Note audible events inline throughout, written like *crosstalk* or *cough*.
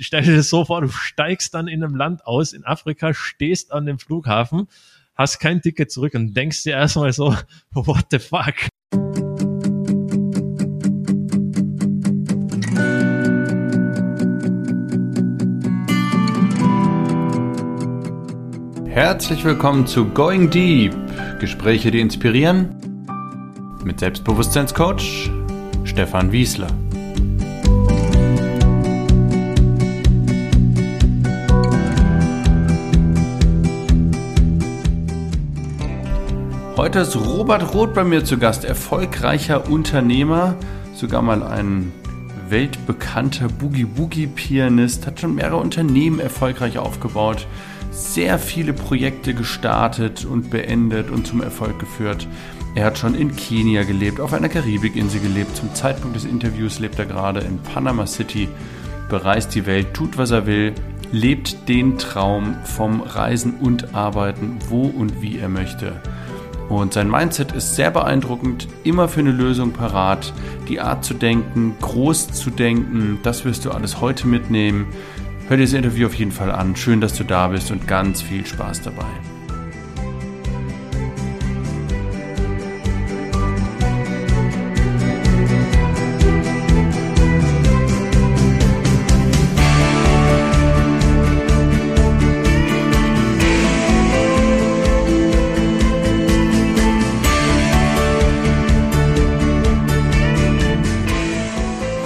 stell dir das so vor, du steigst dann in einem Land aus, in Afrika, stehst an dem Flughafen, hast kein Ticket zurück und denkst dir erstmal so, *laughs* what the fuck? Herzlich willkommen zu Going Deep. Gespräche, die inspirieren. Mit Selbstbewusstseinscoach Stefan Wiesler. Heute ist Robert Roth bei mir zu Gast, erfolgreicher Unternehmer, sogar mal ein weltbekannter Boogie-Boogie-Pianist, hat schon mehrere Unternehmen erfolgreich aufgebaut, sehr viele Projekte gestartet und beendet und zum Erfolg geführt. Er hat schon in Kenia gelebt, auf einer Karibikinsel gelebt. Zum Zeitpunkt des Interviews lebt er gerade in Panama City, bereist die Welt, tut was er will, lebt den Traum vom Reisen und Arbeiten, wo und wie er möchte. Und sein Mindset ist sehr beeindruckend, immer für eine Lösung parat. Die Art zu denken, groß zu denken, das wirst du alles heute mitnehmen. Hör dir das Interview auf jeden Fall an. Schön, dass du da bist und ganz viel Spaß dabei.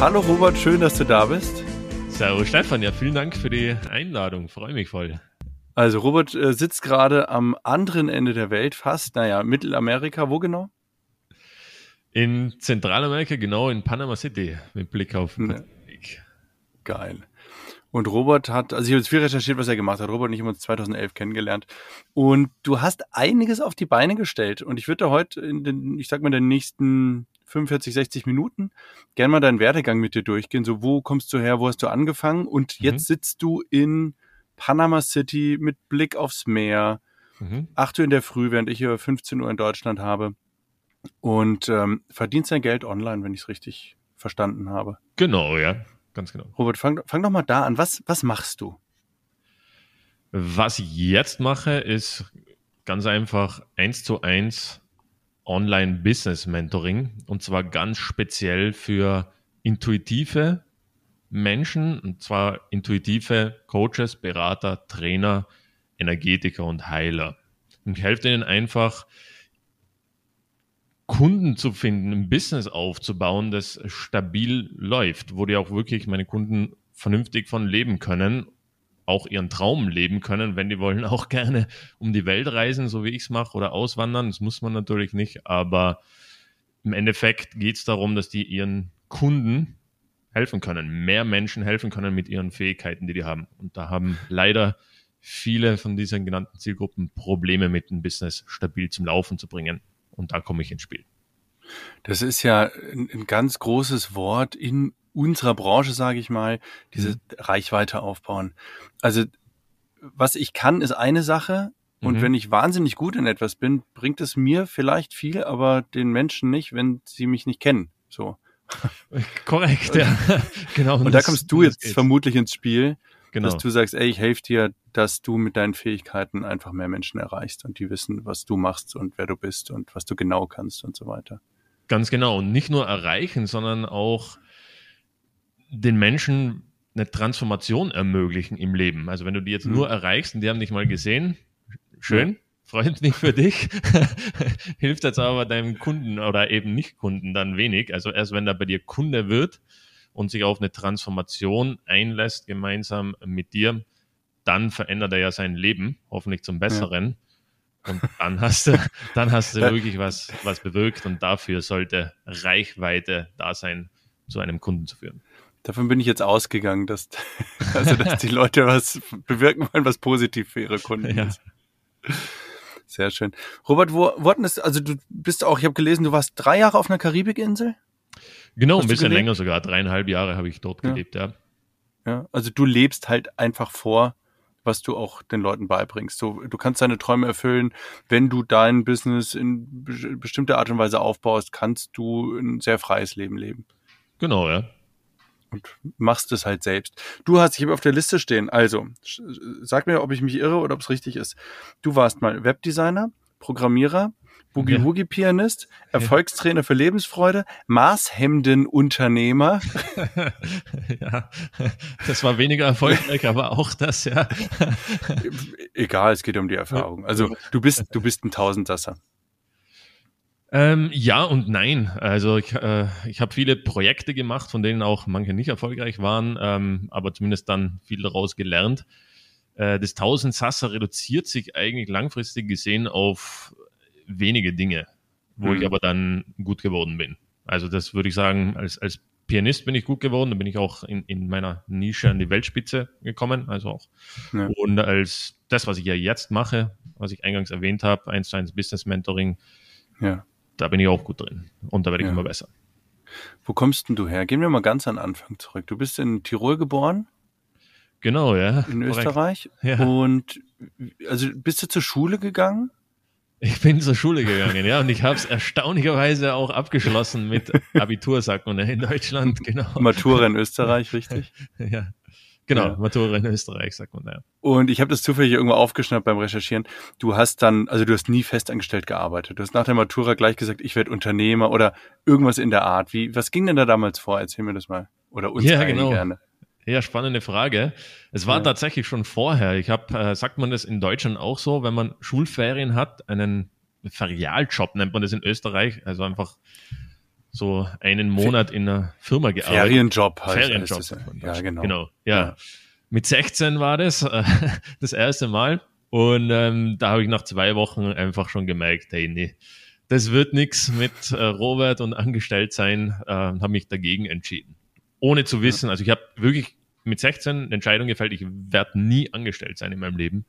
Hallo Robert, schön, dass du da bist. Servus Stefan, ja, vielen Dank für die Einladung, freue mich voll. Also Robert äh, sitzt gerade am anderen Ende der Welt, fast, naja, Mittelamerika, wo genau? In Zentralamerika, genau in Panama City, mit Blick auf ne. Geil. Und Robert hat, also ich habe jetzt viel recherchiert, was er gemacht hat. Robert und ich haben uns 2011 kennengelernt. Und du hast einiges auf die Beine gestellt. Und ich würde heute in den, ich sag mal, den nächsten 45, 60 Minuten gerne mal deinen Werdegang mit dir durchgehen. So, wo kommst du her, wo hast du angefangen? Und mhm. jetzt sitzt du in Panama City mit Blick aufs Meer. Mhm. 8 Uhr in der Früh, während ich hier 15 Uhr in Deutschland habe. Und ähm, verdienst dein Geld online, wenn ich es richtig verstanden habe. Genau, ja. Ganz genau. Robert, fang, fang doch mal da an. Was, was machst du? Was ich jetzt mache, ist ganz einfach eins zu eins Online-Business-Mentoring. Und zwar ganz speziell für intuitive Menschen. Und zwar intuitive Coaches, Berater, Trainer, Energetiker und Heiler. Und ich helfe ihnen einfach, Kunden zu finden, ein Business aufzubauen, das stabil läuft, wo die auch wirklich meine Kunden vernünftig von leben können auch ihren Traum leben können, wenn die wollen auch gerne um die Welt reisen, so wie ich es mache, oder auswandern. Das muss man natürlich nicht, aber im Endeffekt geht es darum, dass die ihren Kunden helfen können, mehr Menschen helfen können mit ihren Fähigkeiten, die die haben. Und da haben leider viele von diesen genannten Zielgruppen Probleme mit dem Business stabil zum Laufen zu bringen. Und da komme ich ins Spiel. Das ist ja ein, ein ganz großes Wort in unserer Branche, sage ich mal, diese mhm. Reichweite aufbauen. Also was ich kann, ist eine Sache. Und mhm. wenn ich wahnsinnig gut in etwas bin, bringt es mir vielleicht viel, aber den Menschen nicht, wenn sie mich nicht kennen. So. *laughs* Korrekt, ja. *laughs* genau. Und, da kommst du jetzt vermutlich ins Spiel, genau. dass du sagst, ey, ich helfe dir, dass du mit deinen Fähigkeiten einfach mehr Menschen erreichst und die wissen, was du machst und wer du bist und was du genau kannst und so weiter. Ganz genau. Und nicht nur erreichen, sondern auch den Menschen eine Transformation ermöglichen im Leben. Also wenn du die jetzt mhm. nur erreichst und die haben dich mal gesehen, schön, ja. freut mich für dich, *laughs* hilft jetzt aber deinem Kunden oder eben nicht Kunden dann wenig. Also erst wenn er bei dir Kunde wird und sich auf eine Transformation einlässt gemeinsam mit dir, dann verändert er ja sein Leben, hoffentlich zum Besseren. Ja. Und dann hast du, *laughs* dann hast du wirklich was, was bewirkt und dafür sollte Reichweite da sein, zu einem Kunden zu führen. Davon bin ich jetzt ausgegangen, dass, *laughs* also, dass die Leute was bewirken wollen, was positiv für ihre Kunden ja. ist. Sehr schön. Robert, wo, wo hatten es, also du bist auch, ich habe gelesen, du warst drei Jahre auf einer Karibikinsel? Genau, Hast ein bisschen länger sogar. Dreieinhalb Jahre habe ich dort ja. gelebt, ja. Ja, also du lebst halt einfach vor, was du auch den Leuten beibringst. So, du kannst deine Träume erfüllen. Wenn du dein Business in bestimmter Art und Weise aufbaust, kannst du ein sehr freies Leben leben. Genau, ja. Und machst es halt selbst. Du hast, ich habe auf der Liste stehen, also sag mir, ob ich mich irre oder ob es richtig ist. Du warst mal Webdesigner, Programmierer, Boogie-Woogie-Pianist, Erfolgstrainer für Lebensfreude, Maßhemden-Unternehmer. *laughs* ja, das war weniger erfolgreich, aber auch das, ja. Egal, es geht um die Erfahrung. Also du bist, du bist ein Tausendsasser. Ähm, ja und nein. Also ich, äh, ich habe viele Projekte gemacht, von denen auch manche nicht erfolgreich waren, ähm, aber zumindest dann viel daraus gelernt. Äh, das Tausendsasser reduziert sich eigentlich langfristig gesehen auf wenige Dinge, wo mhm. ich aber dann gut geworden bin. Also das würde ich sagen, als, als Pianist bin ich gut geworden, da bin ich auch in, in meiner Nische an die Weltspitze gekommen, also auch. Ja. Und als das, was ich ja jetzt mache, was ich eingangs erwähnt habe, 1 zu 1 Business Mentoring, ja. Da bin ich auch gut drin und da werde ich ja. immer besser. Wo kommst denn du her? Gehen wir mal ganz an den Anfang zurück. Du bist in Tirol geboren? Genau, ja. In. Österreich. Ja. Und also bist du zur Schule gegangen? Ich bin zur Schule gegangen, ja, und ich habe es erstaunlicherweise auch abgeschlossen mit *laughs* Abitur, sagt man in Deutschland, genau. Matura in Österreich, richtig? *laughs* ja. Genau, ja. Matura in Österreich, sagt man, ja. Und ich habe das zufällig irgendwo aufgeschnappt beim Recherchieren. Du hast dann, also du hast nie festangestellt gearbeitet. Du hast nach der Matura gleich gesagt, ich werde Unternehmer oder irgendwas in der Art. Wie, was ging denn da damals vor? Erzähl mir das mal. Oder uns ja, genau. gerne. Ja, spannende Frage. Es war ja. tatsächlich schon vorher. Ich habe, äh, sagt man das in Deutschland auch so, wenn man Schulferien hat, einen Ferialjob nennt man das in Österreich, also einfach so einen Monat in einer Firma gearbeitet. Ferienjob halt. Ferienjob. Das, ja, genau. Genau, ja. ja. Mit 16 war das äh, *laughs* das erste Mal und ähm, da habe ich nach zwei Wochen einfach schon gemerkt, hey, nee, das wird nichts mit äh, Robert und angestellt sein, äh, habe mich dagegen entschieden ohne zu wissen, also ich habe wirklich mit 16 eine Entscheidung gefällt, ich werde nie angestellt sein in meinem Leben.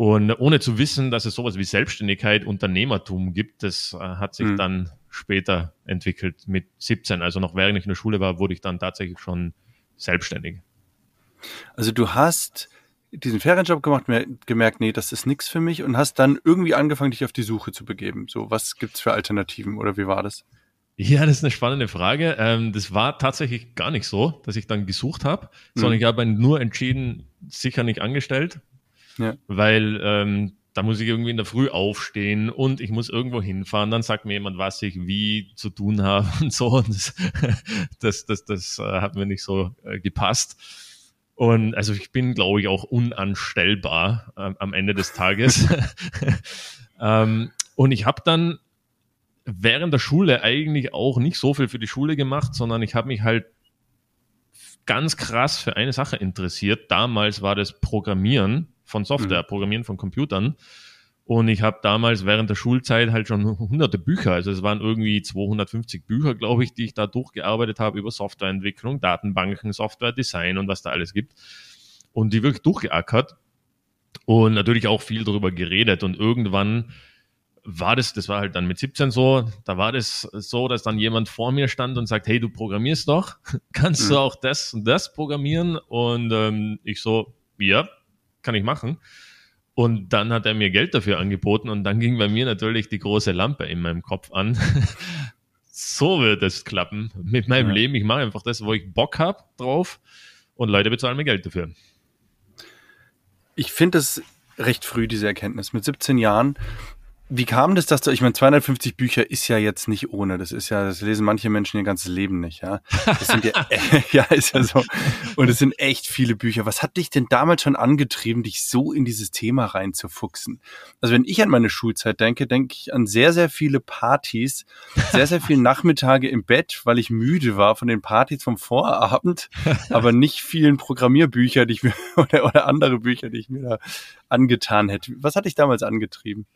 Und ohne zu wissen, dass es sowas wie Selbstständigkeit, Unternehmertum gibt, das äh, hat sich mhm. dann später entwickelt mit 17. Also noch während ich in der Schule war, wurde ich dann tatsächlich schon selbstständig. Also du hast diesen Ferienjob gemacht, gemerkt, nee, das ist nichts für mich und hast dann irgendwie angefangen, dich auf die Suche zu begeben. So, was gibt's für Alternativen oder wie war das? Ja, das ist eine spannende Frage. Ähm, das war tatsächlich gar nicht so, dass ich dann gesucht habe, mhm. sondern ich habe nur entschieden, sicher nicht angestellt, ja. weil ähm, da muss ich irgendwie in der Früh aufstehen und ich muss irgendwo hinfahren. Dann sagt mir jemand, was ich wie zu tun habe *laughs* und so. Und das, das, das, das äh, hat mir nicht so äh, gepasst. Und also ich bin, glaube ich, auch unanstellbar äh, am Ende des Tages. *laughs* ähm, und ich habe dann während der Schule eigentlich auch nicht so viel für die Schule gemacht, sondern ich habe mich halt ganz krass für eine Sache interessiert. Damals war das Programmieren von Software, mhm. Programmieren von Computern. Und ich habe damals während der Schulzeit halt schon hunderte Bücher, also es waren irgendwie 250 Bücher, glaube ich, die ich da durchgearbeitet habe über Softwareentwicklung, Datenbanken, Softwaredesign und was da alles gibt. Und die wirklich durchgeackert und natürlich auch viel darüber geredet. Und irgendwann war das, das war halt dann mit 17 so, da war das so, dass dann jemand vor mir stand und sagt, hey, du programmierst doch, *laughs* kannst mhm. du auch das und das programmieren? Und ähm, ich so, ja, kann ich machen. Und dann hat er mir Geld dafür angeboten und dann ging bei mir natürlich die große Lampe in meinem Kopf an. *laughs* so wird es klappen mit meinem ja. Leben. Ich mache einfach das, wo ich Bock habe drauf und Leute bezahlen mir Geld dafür. Ich finde das recht früh, diese Erkenntnis. Mit 17 Jahren wie kam das, dass du, ich meine, 250 Bücher ist ja jetzt nicht ohne. Das ist ja, das lesen manche Menschen ihr ganzes Leben nicht, ja. Das sind ja, *laughs* *laughs* ja, ist ja so. Und es sind echt viele Bücher. Was hat dich denn damals schon angetrieben, dich so in dieses Thema reinzufuchsen? Also wenn ich an meine Schulzeit denke, denke ich an sehr, sehr viele Partys, sehr, sehr viele Nachmittage im Bett, weil ich müde war von den Partys vom Vorabend, aber nicht vielen Programmierbücher, die ich mir, *laughs* oder, oder andere Bücher, die ich mir da angetan hätte. Was hat dich damals angetrieben?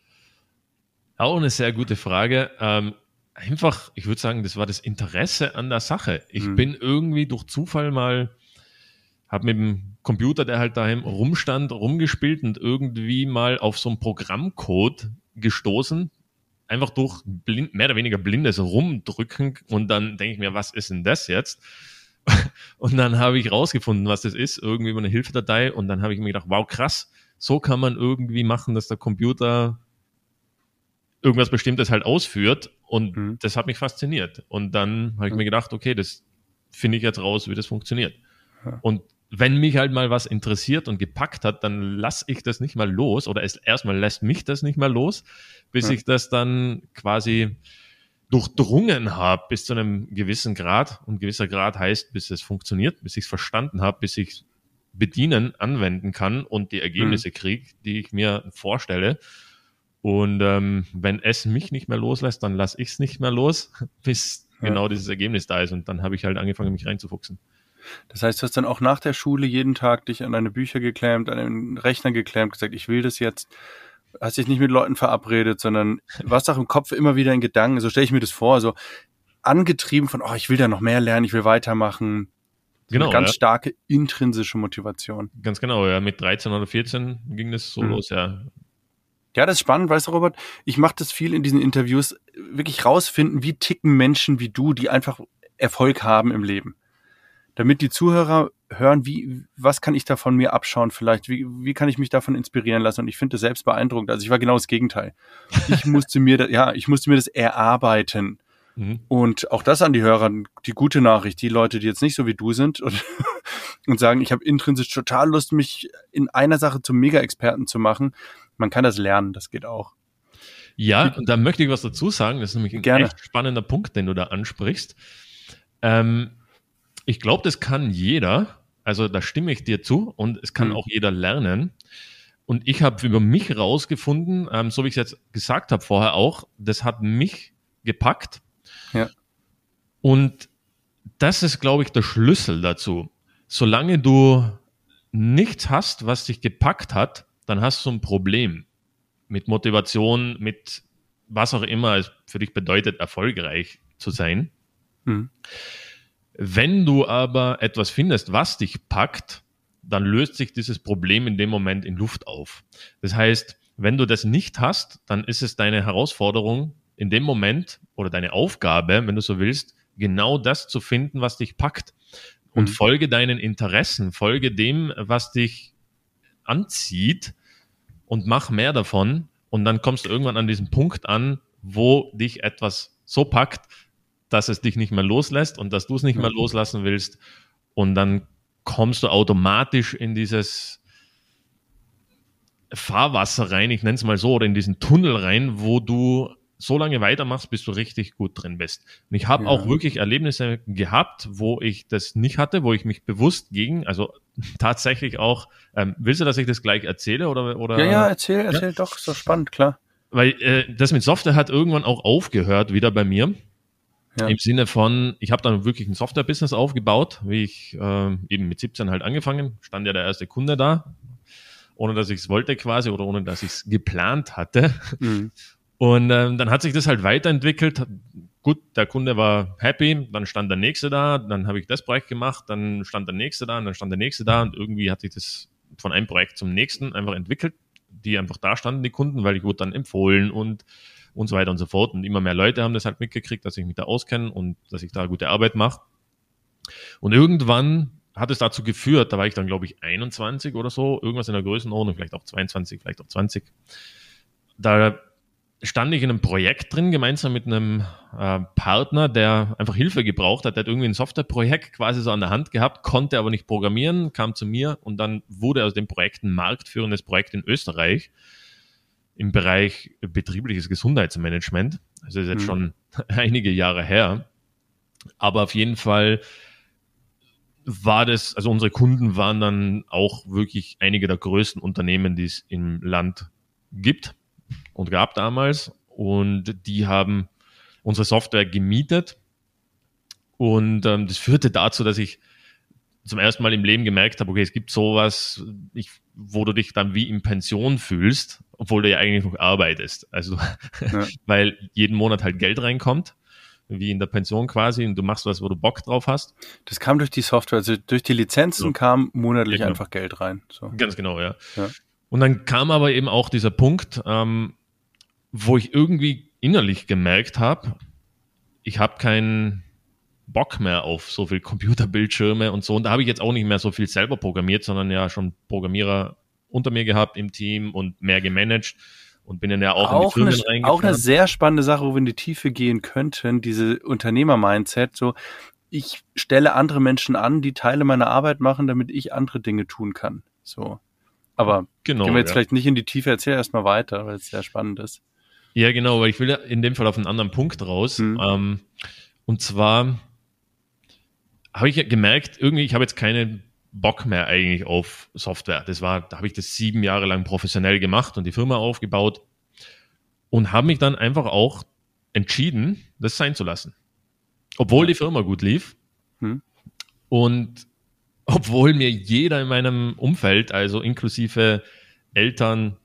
Auch eine sehr gute Frage. Ähm, einfach, ich würde sagen, das war das Interesse an der Sache. Ich mhm. bin irgendwie durch Zufall mal, habe mit dem Computer, der halt daheim rumstand, rumgespielt und irgendwie mal auf so einen Programmcode gestoßen. Einfach durch blind, mehr oder weniger blindes Rumdrücken und dann denke ich mir, was ist denn das jetzt? *laughs* Und dann habe ich rausgefunden, was das ist, irgendwie über eine Hilfedatei und dann habe ich mir gedacht, wow, krass, so kann man irgendwie machen, dass der Computer irgendwas Bestimmtes halt ausführt. Und mhm. das hat mich fasziniert. Und dann habe ich mir gedacht, okay, das finde ich jetzt raus, wie das funktioniert. Ja. Und wenn mich halt mal was interessiert und gepackt hat, dann lasse ich das nicht mal los oder erstmal lässt mich das nicht mal los, bis ja. ich das dann quasi durchdrungen habe bis zu einem gewissen Grad. Und gewisser Grad heißt, bis es funktioniert, bis ich es verstanden habe, bis ich bedienen, anwenden kann und die Ergebnisse mhm. kriege, die ich mir vorstelle. Und ähm, wenn es mich nicht mehr loslässt, dann lasse ich es nicht mehr los, *laughs* bis ja. genau dieses Ergebnis da ist. Und dann habe ich halt angefangen, mich reinzufuchsen. Das heißt, du hast dann auch nach der Schule jeden Tag dich an deine Bücher geklemmt, an den Rechner geklemmt, gesagt, ich will das jetzt. Hast dich nicht mit Leuten verabredet, sondern *laughs* warst auch im Kopf immer wieder in Gedanken. So stelle ich mir das vor, so angetrieben von, oh, ich will da noch mehr lernen, ich will weitermachen. So genau. Eine ganz ja. starke intrinsische Motivation. Ganz genau, ja. Mit 13 oder 14 ging das so mhm. los, ja. Ja, das ist spannend, weißt du, Robert? Ich mache das viel in diesen Interviews, wirklich rausfinden, wie ticken Menschen wie du, die einfach Erfolg haben im Leben damit die Zuhörer hören, wie, was kann ich da von mir abschauen vielleicht, wie, wie kann ich mich davon inspirieren lassen und ich finde das selbst beeindruckend. Also ich war genau das Gegenteil. Ich *laughs* musste mir, da, ja, ich musste mir das erarbeiten. Mhm. Und auch das an die Hörer, die gute Nachricht, die Leute, die jetzt nicht so wie du sind und, *laughs* und sagen, ich habe intrinsisch total Lust, mich in einer Sache zum Mega-Experten zu machen. Man kann das lernen, das geht auch. Ja, und da möchte ich was dazu sagen. Das ist nämlich ein Gerne. echt spannender Punkt, den du da ansprichst. Ähm, ich glaube, das kann jeder. Also da stimme ich dir zu und es kann mhm. auch jeder lernen. Und ich habe über mich rausgefunden, ähm, so wie ich es jetzt gesagt habe vorher auch, das hat mich gepackt. Ja. Und das ist, glaube ich, der Schlüssel dazu. Solange du nichts hast, was dich gepackt hat, dann hast du ein Problem mit Motivation, mit was auch immer es für dich bedeutet, erfolgreich zu sein. Mhm. Wenn du aber etwas findest, was dich packt, dann löst sich dieses Problem in dem Moment in Luft auf. Das heißt, wenn du das nicht hast, dann ist es deine Herausforderung in dem Moment oder deine Aufgabe, wenn du so willst, genau das zu finden, was dich packt. Und mhm. folge deinen Interessen, folge dem, was dich anzieht und mach mehr davon. Und dann kommst du irgendwann an diesen Punkt an, wo dich etwas so packt, dass es dich nicht mehr loslässt und dass du es nicht mehr loslassen willst. Und dann kommst du automatisch in dieses Fahrwasser rein, ich nenne es mal so, oder in diesen Tunnel rein, wo du so lange weitermachst, bis du richtig gut drin bist. Und ich habe ja. auch wirklich Erlebnisse gehabt, wo ich das nicht hatte, wo ich mich bewusst gegen, also *laughs* tatsächlich auch, ähm, willst du, dass ich das gleich erzähle oder? oder ja, ja, erzähl, erzähl ja? doch, so spannend, klar. Weil äh, das mit Software hat irgendwann auch aufgehört, wieder bei mir. Ja. Im Sinne von, ich habe dann wirklich ein Software-Business aufgebaut, wie ich äh, eben mit 17 halt angefangen, stand ja der erste Kunde da, ohne dass ich es wollte quasi oder ohne dass ich es geplant hatte. Mhm. Und ähm, dann hat sich das halt weiterentwickelt. Gut, der Kunde war happy, dann stand der nächste da, dann habe ich das Projekt gemacht, dann stand der nächste da und dann stand der nächste da und irgendwie hat sich das von einem Projekt zum nächsten einfach entwickelt, die einfach da standen, die Kunden, weil ich wurde dann empfohlen und und so weiter und so fort. Und immer mehr Leute haben das halt mitgekriegt, dass ich mich da auskenne und dass ich da gute Arbeit mache. Und irgendwann hat es dazu geführt, da war ich dann, glaube ich, 21 oder so, irgendwas in der Größenordnung, vielleicht auch 22, vielleicht auch 20. Da stand ich in einem Projekt drin, gemeinsam mit einem äh, Partner, der einfach Hilfe gebraucht hat. Der hat irgendwie ein Softwareprojekt quasi so an der Hand gehabt, konnte aber nicht programmieren, kam zu mir und dann wurde aus dem Projekt ein marktführendes Projekt in Österreich im Bereich betriebliches Gesundheitsmanagement. Das ist jetzt mhm. schon *laughs* einige Jahre her. Aber auf jeden Fall war das, also unsere Kunden waren dann auch wirklich einige der größten Unternehmen, die es im Land gibt und gab damals. Und die haben unsere Software gemietet. Und ähm, das führte dazu, dass ich zum ersten Mal im Leben gemerkt habe, okay, es gibt sowas, ich, wo du dich dann wie in Pension fühlst, obwohl du ja eigentlich noch arbeitest. Also, ja. *laughs* weil jeden Monat halt Geld reinkommt, wie in der Pension quasi, und du machst was, wo du Bock drauf hast. Das kam durch die Software, also durch die Lizenzen so. kam monatlich ja, genau. einfach Geld rein. So. Ganz genau, ja. Und dann kam aber eben auch dieser Punkt, ähm, wo ich irgendwie innerlich gemerkt habe, ich habe keinen Bock mehr auf so viel Computerbildschirme und so. Und da habe ich jetzt auch nicht mehr so viel selber programmiert, sondern ja schon Programmierer unter mir gehabt im Team und mehr gemanagt und bin dann ja auch, auch in die Firmen eine, Auch eine sehr spannende Sache, wo wir in die Tiefe gehen könnten, diese Unternehmer-Mindset. So, ich stelle andere Menschen an, die Teile meiner Arbeit machen, damit ich andere Dinge tun kann. So. Aber Genau, gehen wir jetzt ja. vielleicht nicht in die Tiefe, erzähl erstmal weiter, weil es sehr spannend ist. Ja, genau, weil ich will ja in dem Fall auf einen anderen Punkt raus. Mhm. Ähm, und zwar habe ich ja gemerkt, irgendwie, ich habe jetzt keinen Bock mehr eigentlich auf Software. Das war, da habe ich das sieben Jahre lang professionell gemacht und die Firma aufgebaut und habe mich dann einfach auch entschieden, das sein zu lassen. Obwohl die Firma gut lief Mhm. und obwohl mir jeder in meinem Umfeld, also inklusive Eltern,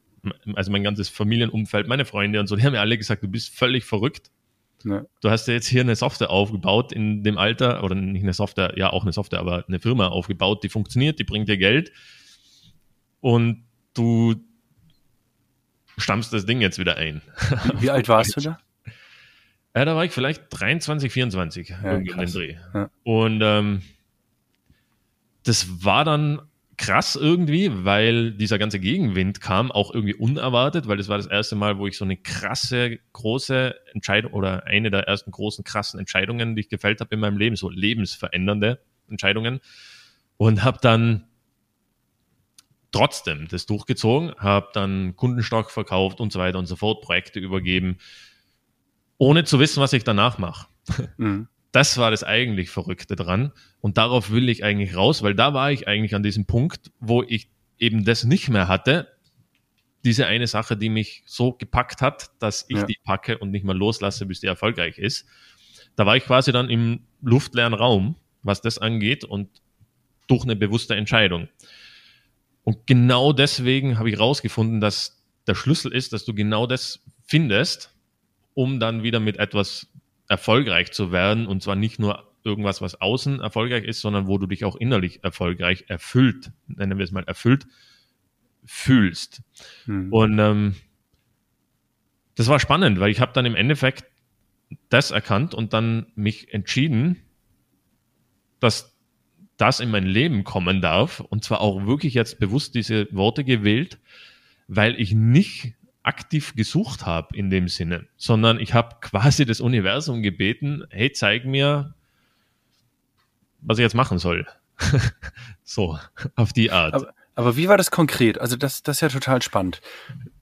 also mein ganzes Familienumfeld, meine Freunde und so, die haben mir alle gesagt, du bist völlig verrückt. Ja. Du hast ja jetzt hier eine Software aufgebaut in dem Alter, oder nicht eine Software, ja auch eine Software, aber eine Firma aufgebaut, die funktioniert, die bringt dir Geld und du stammst das Ding jetzt wieder ein. Wie alt warst du *laughs* da? Ja, da war ich vielleicht 23, 24, irgendwie um den. Dreh. Ja. Und ähm, das war dann krass irgendwie, weil dieser ganze Gegenwind kam, auch irgendwie unerwartet, weil das war das erste Mal, wo ich so eine krasse, große Entscheidung oder eine der ersten großen, krassen Entscheidungen, die ich gefällt habe in meinem Leben, so lebensverändernde Entscheidungen. Und habe dann trotzdem das durchgezogen, habe dann Kundenstock verkauft und so weiter und so fort, Projekte übergeben, ohne zu wissen, was ich danach mache. Mhm. Das war das eigentlich Verrückte dran. Und darauf will ich eigentlich raus, weil da war ich eigentlich an diesem Punkt, wo ich eben das nicht mehr hatte. Diese eine Sache, die mich so gepackt hat, dass ich Ja. die packe und nicht mal loslasse, bis die erfolgreich ist. Da war ich quasi dann im luftleeren Raum, was das angeht und durch eine bewusste Entscheidung. Und genau deswegen habe ich rausgefunden, dass der Schlüssel ist, dass du genau das findest, um dann wieder mit etwas erfolgreich zu werden. Und zwar nicht nur irgendwas, was außen erfolgreich ist, sondern wo du dich auch innerlich erfolgreich erfüllt, nennen wir es mal erfüllt, fühlst. Mhm. Und ähm, das war spannend, weil ich habe dann im Endeffekt das erkannt und dann mich entschieden, dass das in mein Leben kommen darf. Und zwar auch wirklich jetzt bewusst diese Worte gewählt, weil ich nicht aktiv gesucht habe in dem Sinne, sondern ich habe quasi das Universum gebeten, hey, zeig mir, was ich jetzt machen soll. *laughs* so, auf die Art. Aber, aber wie war das konkret? Also das, das ist ja total spannend.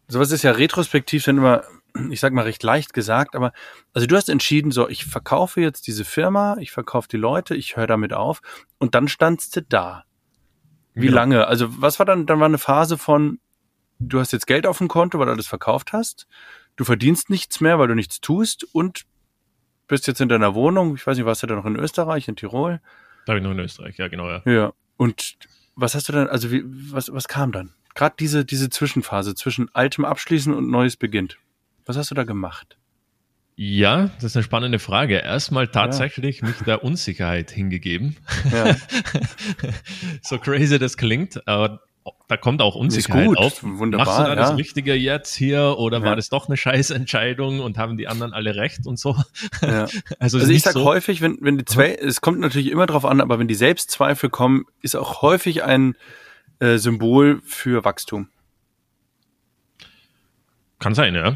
Sowas ist ja retrospektiv dann immer, ich sag mal, recht leicht gesagt, aber also du hast entschieden, so, ich verkaufe jetzt diese Firma, ich verkaufe die Leute, ich höre damit auf und dann standst du da. Wie Genau. lange? Also was war dann, dann war eine Phase von, du hast jetzt Geld auf dem Konto, weil du alles verkauft hast, du verdienst nichts mehr, weil du nichts tust und bist jetzt in deiner Wohnung, ich weiß nicht, warst du da noch in Österreich, in Tirol? Da habe ich noch in Österreich, ja genau, ja. Ja. Und was hast du dann, also wie, was, was kam dann? Gerade diese, diese Zwischenphase zwischen altem Abschließen und Neues beginnt. Was hast du da gemacht? Ja, das ist eine spannende Frage. Erstmal tatsächlich mich der *laughs* Unsicherheit hingegeben. Ja. *laughs* so crazy das klingt, aber da kommt auch Unsicherheit gut, auf. wunderbar, Machst du da das ja. Richtige jetzt hier oder Ja. war das doch eine Scheißentscheidung und haben die anderen alle recht und so? ja. *laughs* Also, Also ich sag so, häufig, wenn, wenn die zwei, es kommt natürlich immer drauf an, aber wenn die Selbstzweifel kommen, ist auch häufig ein äh, Symbol für Wachstum. kann sein, ja.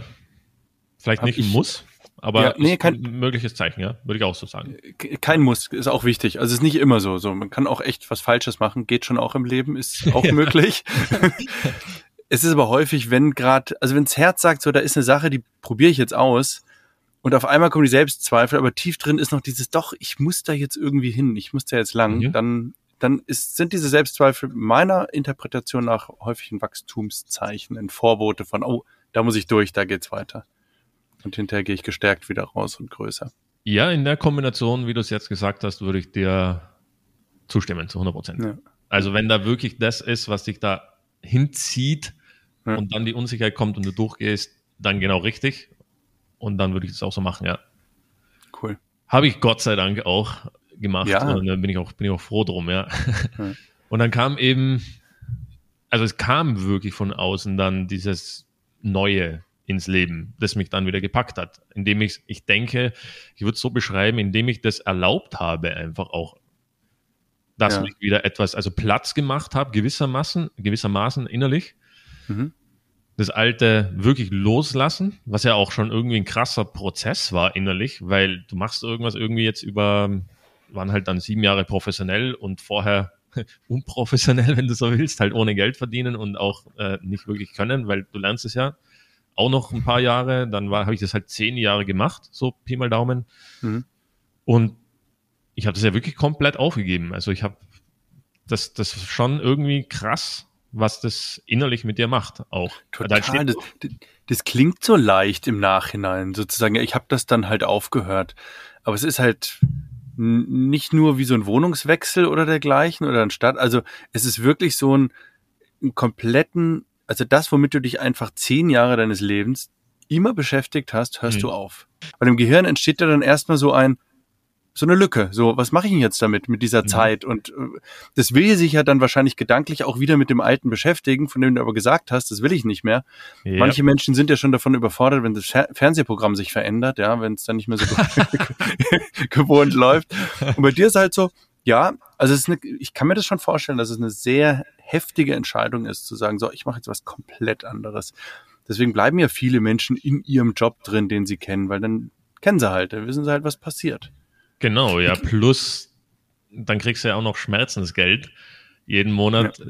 Vielleicht Hab nicht ein ich- Muss, aber Ja, nee, ist kein- ein mögliches Zeichen, ja, würde ich auch so sagen. Kein Muss, ist auch wichtig. Also es ist nicht immer so. so. Man kann auch echt was Falsches machen, geht schon auch im Leben, ist *laughs* auch möglich. *laughs* es ist aber häufig, wenn gerade, also wenn das Herz sagt, so da ist eine Sache, die probiere ich jetzt aus und auf einmal kommen die Selbstzweifel, aber tief drin ist noch dieses, doch, ich muss da jetzt irgendwie hin, ich muss da jetzt lang, Mhm. dann, dann ist, sind diese Selbstzweifel meiner Interpretation nach häufig ein Wachstumszeichen, ein Vorbote von, oh, da muss ich durch, da geht's weiter. Und hinterher gehe ich gestärkt wieder raus und größer. Ja, in der Kombination, wie du es jetzt gesagt hast, würde ich dir zustimmen, zu 100 Prozent. Ja. Also wenn da wirklich das ist, was dich da hinzieht Ja. und dann die Unsicherheit kommt und du durchgehst, dann genau richtig. Und dann würde ich das auch so machen, ja. Cool. Habe ich Gott sei Dank auch gemacht Ja. und da bin ich auch, bin ich auch froh drum, ja. Ja. Und dann kam eben, also es kam wirklich von außen dann dieses Neue ins Leben, das mich dann wieder gepackt hat, indem ich, ich denke, ich würde es so beschreiben, indem ich das erlaubt habe, einfach auch, dass Ja. mich wieder etwas, also Platz gemacht habe, gewissermaßen, gewissermaßen innerlich, Mhm. das Alte wirklich loslassen, was ja auch schon irgendwie ein krasser Prozess war innerlich, weil du machst irgendwas irgendwie jetzt über waren halt dann sieben Jahre professionell und vorher *laughs* unprofessionell, wenn du so willst, halt ohne Geld verdienen und auch äh, nicht wirklich können, weil du lernst es ja auch noch ein paar Jahre. Dann habe ich das halt zehn Jahre gemacht, so Pi mal Daumen. Mhm. Und ich habe das ja wirklich komplett aufgegeben. Also ich habe das, das schon irgendwie krass, was das innerlich mit dir macht auch. Total. Das, das, klingt so leicht im Nachhinein, sozusagen. Ich habe das dann halt aufgehört. Aber es ist halt nicht nur wie so ein Wohnungswechsel oder dergleichen oder ein Stadt. Also es ist wirklich so ein, einen kompletten, also das, womit du dich einfach zehn Jahre deines Lebens immer beschäftigt hast, hörst mhm. du auf. Weil im Gehirn entsteht ja dann erstmal so ein, so eine Lücke. So, was mache ich denn jetzt damit, mit dieser mhm. Zeit? Und äh, das will sich ja dann wahrscheinlich gedanklich auch wieder mit dem Alten beschäftigen, von dem du aber gesagt hast, das will ich nicht mehr. Ja. Manche Menschen sind ja schon davon überfordert, wenn das Fer Fernsehprogramm sich verändert, ja, wenn es dann nicht mehr so *laughs* gewohnt läuft. Und bei dir ist halt so, ja, also eine, ich kann mir das schon vorstellen, dass es eine sehr heftige Entscheidung ist, zu sagen, so, ich mache jetzt was komplett anderes. Deswegen bleiben ja viele Menschen in ihrem Job drin, den sie kennen, weil dann kennen sie halt, dann wissen sie halt, was passiert. Genau, ja, plus dann kriegst du ja auch noch Schmerzensgeld jeden Monat ja.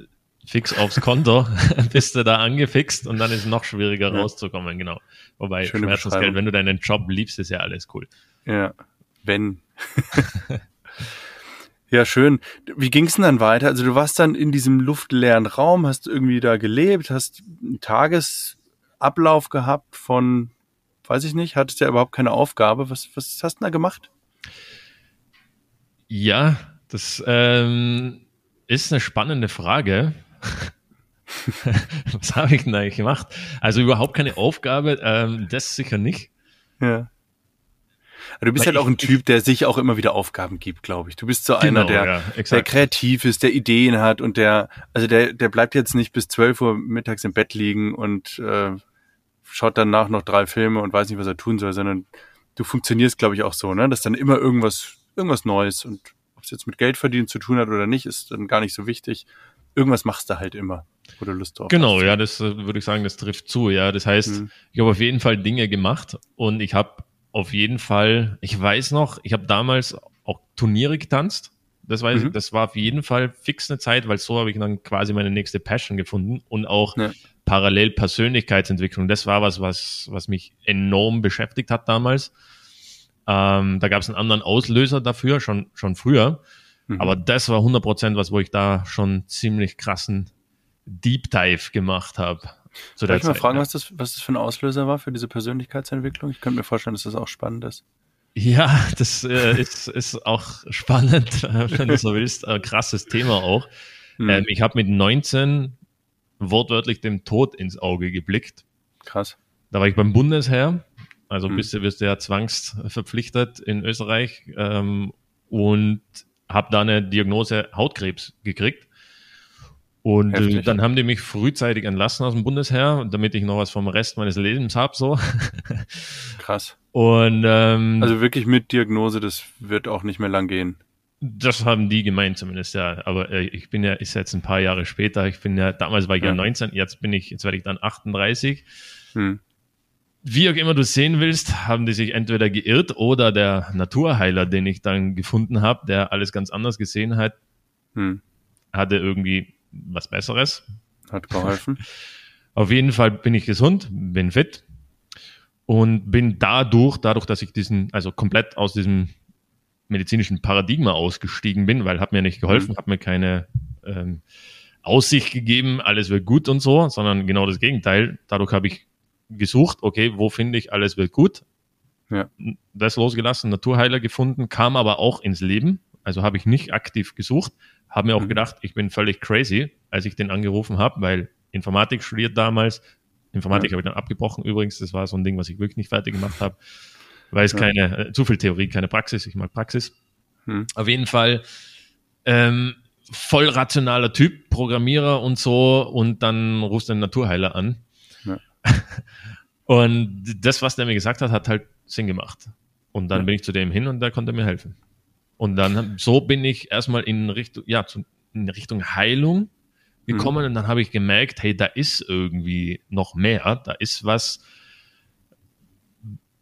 fix aufs Konto, *laughs* bist du da angefixt und dann ist es noch schwieriger ja. rauszukommen, genau. Wobei Schöne Schmerzensgeld, wenn du deinen Job liebst, ist ja alles cool. Ja, wenn. *laughs* ja, schön. Wie ging es denn dann weiter? Also du warst dann in diesem luftleeren Raum, hast irgendwie da gelebt, hast einen Tagesablauf gehabt von, weiß ich nicht, hattest ja überhaupt keine Aufgabe. Was, was hast du da gemacht? Ja, das ähm, ist eine spannende Frage. *laughs* Was habe ich denn eigentlich gemacht? Also überhaupt keine Aufgabe, ähm, das sicher nicht. Ja. Du bist Weil halt auch ein Typ, der sich auch immer wieder Aufgaben gibt, glaube ich. Du bist so genau, einer, der, ja, der kreativ ist, der Ideen hat und der, also der, der bleibt jetzt nicht bis 12 Uhr mittags im Bett liegen und äh, schaut danach noch drei Filme und weiß nicht, was er tun soll, sondern du funktionierst, glaube ich, auch so, ne? Dass dann immer irgendwas irgendwas Neues. Und ob es jetzt mit Geld verdienen zu tun hat oder nicht, ist dann gar nicht so wichtig. Irgendwas machst du halt immer, wo du Lust drauf genau, hast. Genau, ja, das äh, würde ich sagen, das trifft zu. Ja, das heißt, mhm. ich habe auf jeden Fall Dinge gemacht und ich habe auf jeden Fall, ich weiß noch, ich habe damals auch Turniere getanzt. Das, weiß mhm. ich, das war auf jeden Fall fix eine Zeit, weil so habe ich dann quasi meine nächste Passion gefunden und auch ja. parallel Persönlichkeitsentwicklung. Das war was, was, was mich enorm beschäftigt hat damals. Ähm, da gab es einen anderen Auslöser dafür, schon, schon früher. Mhm. Aber das war 100 Prozent was, wo ich da schon ziemlich krassen Deep Dive gemacht habe. Zu Darf ich mal fragen, was das, was das für ein Auslöser war für diese Persönlichkeitsentwicklung? Ich könnte mir vorstellen, dass das auch spannend ist. Ja, das äh, ist, ist auch spannend, *laughs* wenn du so willst. Ein krasses Thema auch. Mhm. Ähm, ich habe mit 19 wortwörtlich dem Tod ins Auge geblickt. Krass. Da war ich beim Bundesheer also hm. bist, du, wirst du ja zwangsverpflichtet in Österreich ähm, und habe da eine Diagnose Hautkrebs gekriegt. Und äh, dann haben die mich frühzeitig entlassen aus dem Bundesheer, damit ich noch was vom Rest meines Lebens habe. So. *laughs* Krass. Und ähm, also wirklich mit Diagnose, das wird auch nicht mehr lang gehen. Das haben die gemeint zumindest, ja. Aber äh, ich bin ja, ist jetzt ein paar Jahre später. Ich bin ja, damals war ich ja, ja 19, jetzt bin ich, jetzt werde ich dann 38. Hm wie auch immer du sehen willst, haben die sich entweder geirrt oder der Naturheiler, den ich dann gefunden habe, der alles ganz anders gesehen hat, hm. hatte irgendwie was Besseres. Hat geholfen. *laughs* Auf jeden Fall bin ich gesund, bin fit und bin dadurch, dadurch, dass ich diesen, also komplett aus diesem medizinischen Paradigma ausgestiegen bin, weil hat mir nicht geholfen, hm. hat mir keine ähm, Aussicht gegeben, alles wird gut und so, sondern genau das Gegenteil. Dadurch habe ich gesucht, okay, wo finde ich, alles wird gut. Ja. Das losgelassen, Naturheiler gefunden, kam aber auch ins Leben. Also habe ich nicht aktiv gesucht, habe mir auch mhm. gedacht, ich bin völlig crazy, als ich den angerufen habe, weil Informatik studiert damals. Informatik ja. habe ich dann abgebrochen übrigens. Das war so ein Ding, was ich wirklich nicht fertig gemacht habe, *laughs* weil es ja. keine, äh, zu viel Theorie, keine Praxis. Ich mag Praxis. Mhm. Auf jeden Fall ähm, voll rationaler Typ, Programmierer und so und dann rufst du einen Naturheiler an *laughs* und das, was der mir gesagt hat, hat halt Sinn gemacht. Und dann ja. bin ich zu dem hin und der konnte mir helfen. Und dann so bin ich erstmal in Richtung, ja, in Richtung Heilung gekommen mhm. und dann habe ich gemerkt, hey, da ist irgendwie noch mehr, da ist was,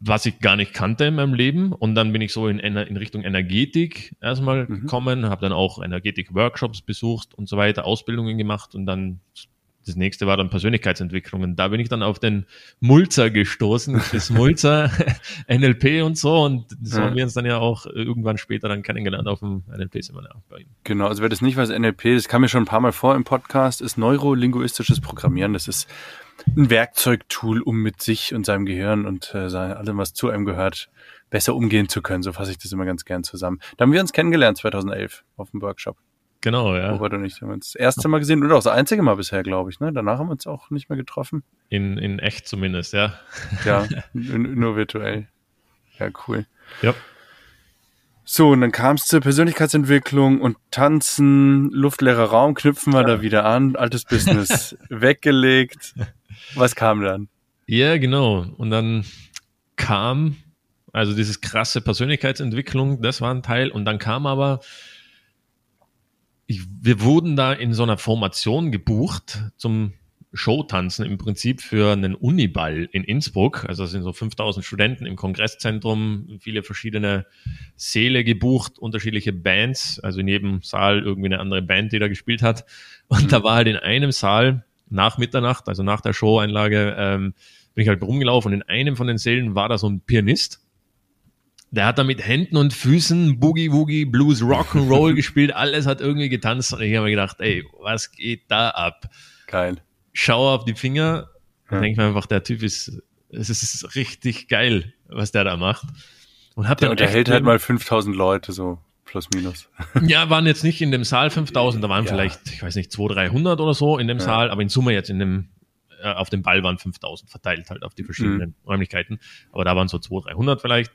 was ich gar nicht kannte in meinem Leben. Und dann bin ich so in, in Richtung Energetik erstmal mhm. gekommen, habe dann auch Energetik-Workshops besucht und so weiter, Ausbildungen gemacht und dann das nächste war dann Persönlichkeitsentwicklung. Und da bin ich dann auf den Mulzer gestoßen, *laughs* das Mulzer, *laughs* NLP und so. Und so ja. haben wir uns dann ja auch irgendwann später dann kennengelernt auf dem NLP-Seminar bei ihm. Genau, also wer das nicht weiß, NLP, das kam mir schon ein paar Mal vor im Podcast, ist neurolinguistisches Programmieren. Das ist ein Werkzeugtool, um mit sich und seinem Gehirn und äh, allem, was zu einem gehört, besser umgehen zu können. So fasse ich das immer ganz gern zusammen. Da haben wir uns kennengelernt 2011 auf dem Workshop. Genau, ja. Robert und ich haben uns das erste Mal gesehen und auch das einzige Mal bisher, glaube ich. Ne? Danach haben wir uns auch nicht mehr getroffen. In, in echt zumindest, ja. Ja, *laughs* nur virtuell. Ja, cool. Ja. So, und dann kam es zur Persönlichkeitsentwicklung und Tanzen, luftleerer Raum, knüpfen wir ja. da wieder an, altes Business *laughs* weggelegt. Was kam dann? Ja, genau. Und dann kam, also dieses krasse Persönlichkeitsentwicklung, das war ein Teil. Und dann kam aber ich, wir wurden da in so einer Formation gebucht zum Showtanzen im Prinzip für einen Uniball in Innsbruck. Also es sind so 5000 Studenten im Kongresszentrum, viele verschiedene Säle gebucht, unterschiedliche Bands, also in jedem Saal irgendwie eine andere Band, die da gespielt hat. Und mhm. da war halt in einem Saal nach Mitternacht, also nach der Show-Einlage, ähm, bin ich halt rumgelaufen und in einem von den Sälen war da so ein Pianist der hat da mit Händen und Füßen Boogie Woogie, Blues, Rock'n'Roll *laughs* gespielt, alles hat irgendwie getanzt und ich habe mir gedacht, ey, was geht da ab? Geil. Schau auf die Finger ja. denke mir einfach, der Typ ist, es ist richtig geil, was der da macht. Und hab der unterhält halt mal 5000 Leute, so plus minus. *laughs* Ja, waren jetzt nicht in dem Saal 5000, da waren ja. vielleicht, ich weiß nicht, 200, 300 oder so in dem ja. Saal, aber in Summe jetzt in dem, äh, auf dem Ball waren 5000 verteilt halt auf die verschiedenen mhm. Räumlichkeiten. Aber da waren so 200, 300 vielleicht.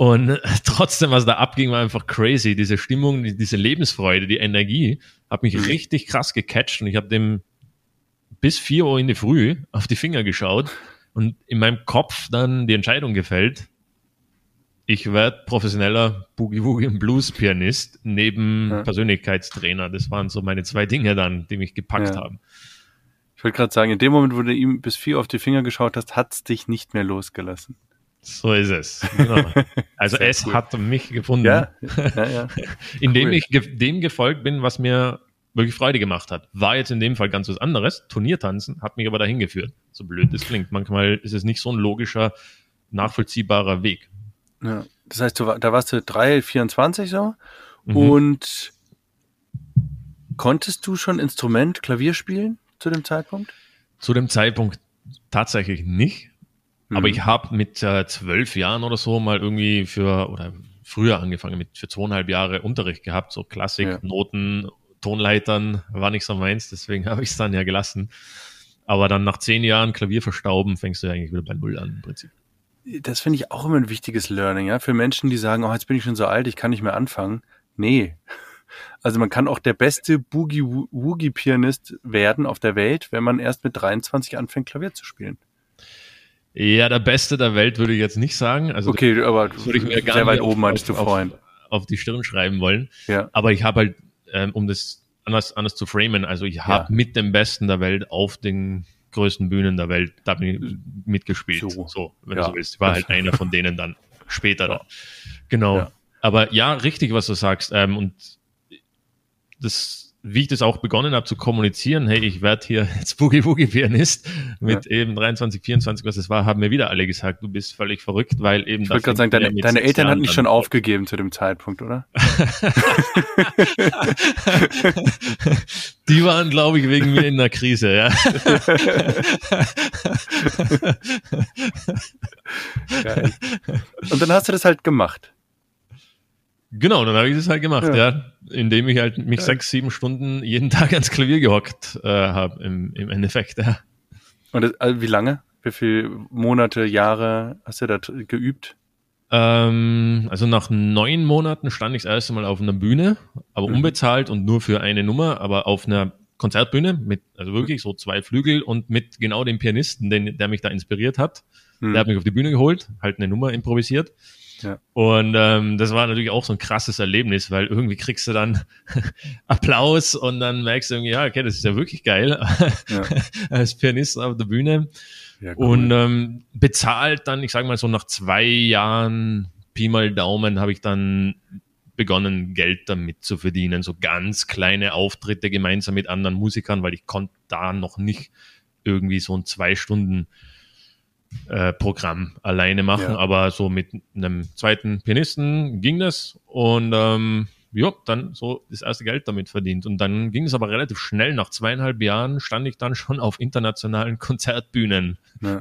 Und *laughs* trotzdem, was da abging, war einfach crazy. Diese Stimmung, diese Lebensfreude, die Energie hat mich richtig krass gecatcht und ich habe dem bis vier Uhr in die Früh auf die Finger geschaut und in meinem Kopf dann die Entscheidung gefällt, ich werde professioneller Boogie-Woogie und Blues-Pianist neben ja. Persönlichkeitstrainer. Das waren so meine zwei Dinge dann, die mich gepackt ja. haben. Ich wollte gerade sagen, in dem Moment, wo du ihm bis vier auf die Finger geschaut hast, hat es dich nicht mehr losgelassen. So ist es. Genau. *laughs* Also es cool. hat mich gefunden, ja, ja, ja. *laughs* indem cool. ich dem gefolgt bin, was mir wirklich Freude gemacht hat. War jetzt in dem Fall ganz was anderes. Turniertanzen hat mich aber dahin geführt. So blöd das klingt. Manchmal ist es nicht so ein logischer, nachvollziehbarer Weg. Ja. Das heißt, du, da warst du 3, 24 so mhm. und konntest du schon Instrument, Klavier spielen zu dem Zeitpunkt? Zu dem Zeitpunkt tatsächlich nicht. Aber mhm. ich habe mit äh, zwölf Jahren oder so mal irgendwie für, oder früher angefangen, mit für zweieinhalb Jahre Unterricht gehabt, so Klassik, ja. Noten, Tonleitern, war nicht so meins, deswegen *laughs* habe ich es dann ja gelassen. Aber dann nach zehn Jahren Klavier verstauben, fängst du ja eigentlich wieder bei Null an im Prinzip. Das finde ich auch immer ein wichtiges Learning, ja. Für Menschen, die sagen, oh, jetzt bin ich schon so alt, ich kann nicht mehr anfangen. Nee. *laughs* Also man kann auch der beste Boogie-Woogie-Pianist werden auf der Welt, wenn man erst mit 23 anfängt, Klavier zu spielen. Ja, der Beste der Welt würde ich jetzt nicht sagen. Also okay, aber würde ich mir gar sehr weit oben meinst du vorhin. Auf, die Stirn schreiben wollen. Ja. Aber ich habe halt, ähm, um das anders, anders zu framen, also ich habe ja. mit dem Besten der Welt auf den größten Bühnen der Welt, da ich mitgespielt. So, so wenn ja. du so willst. Ich war halt *laughs* einer von denen dann später da. Genau. Aber ja, richtig, was du sagst. Ähm, und das wie ich das auch begonnen habe zu kommunizieren, hey, ich werde hier *laughs* jetzt Boogie Woogie Pianist mit ja. eben 23, 24, was es war, haben mir wieder alle gesagt, du bist völlig verrückt, weil eben. Ich wollte gerade sagen, deine, deine Eltern hatten dich schon aufgegeben zu dem Zeitpunkt, oder? *laughs* *laughs* Die waren, glaube ich, wegen mir in der Krise, ja. Geil. Und dann hast du das halt gemacht. Genau, dann habe ich das halt gemacht, ja. ja. Indem ich halt mich ja. sechs, sieben Stunden jeden *laughs* Tag ans Klavier gehockt äh, habe, im, im Endeffekt, ja. Und das, also wie lange? Wie viele Monate, Jahre hast du da geübt? Ähm, also nach neun Monaten stand ich das erste Mal auf einer Bühne, aber mhm. unbezahlt und nur für eine Nummer, aber auf einer Konzertbühne mit, also wirklich so zwei Flügel und mit genau dem Pianisten, den, der mich da inspiriert hat. Mhm. Der hat mich auf die Bühne geholt, halt eine Nummer improvisiert. Ja. Und ähm, das war natürlich auch so ein krasses Erlebnis, weil irgendwie kriegst du dann *laughs* Applaus und dann merkst du irgendwie, ja, okay, das ist ja wirklich geil ja. *laughs* als Pianist auf der Bühne. Ja, cool. Und ähm, bezahlt dann, ich sage mal so nach zwei Jahren Pi mal Daumen, habe ich dann begonnen, Geld damit zu verdienen. So ganz kleine Auftritte gemeinsam mit anderen Musikern, weil ich konnte da noch nicht irgendwie so ein zwei Stunden äh, Programm alleine machen, ja. aber so mit einem zweiten Pianisten ging das und ähm, ja, dann so das erste Geld damit verdient. Und dann ging es aber relativ schnell. Nach zweieinhalb Jahren stand ich dann schon auf internationalen *laughs* Konzertbühnen. Ja.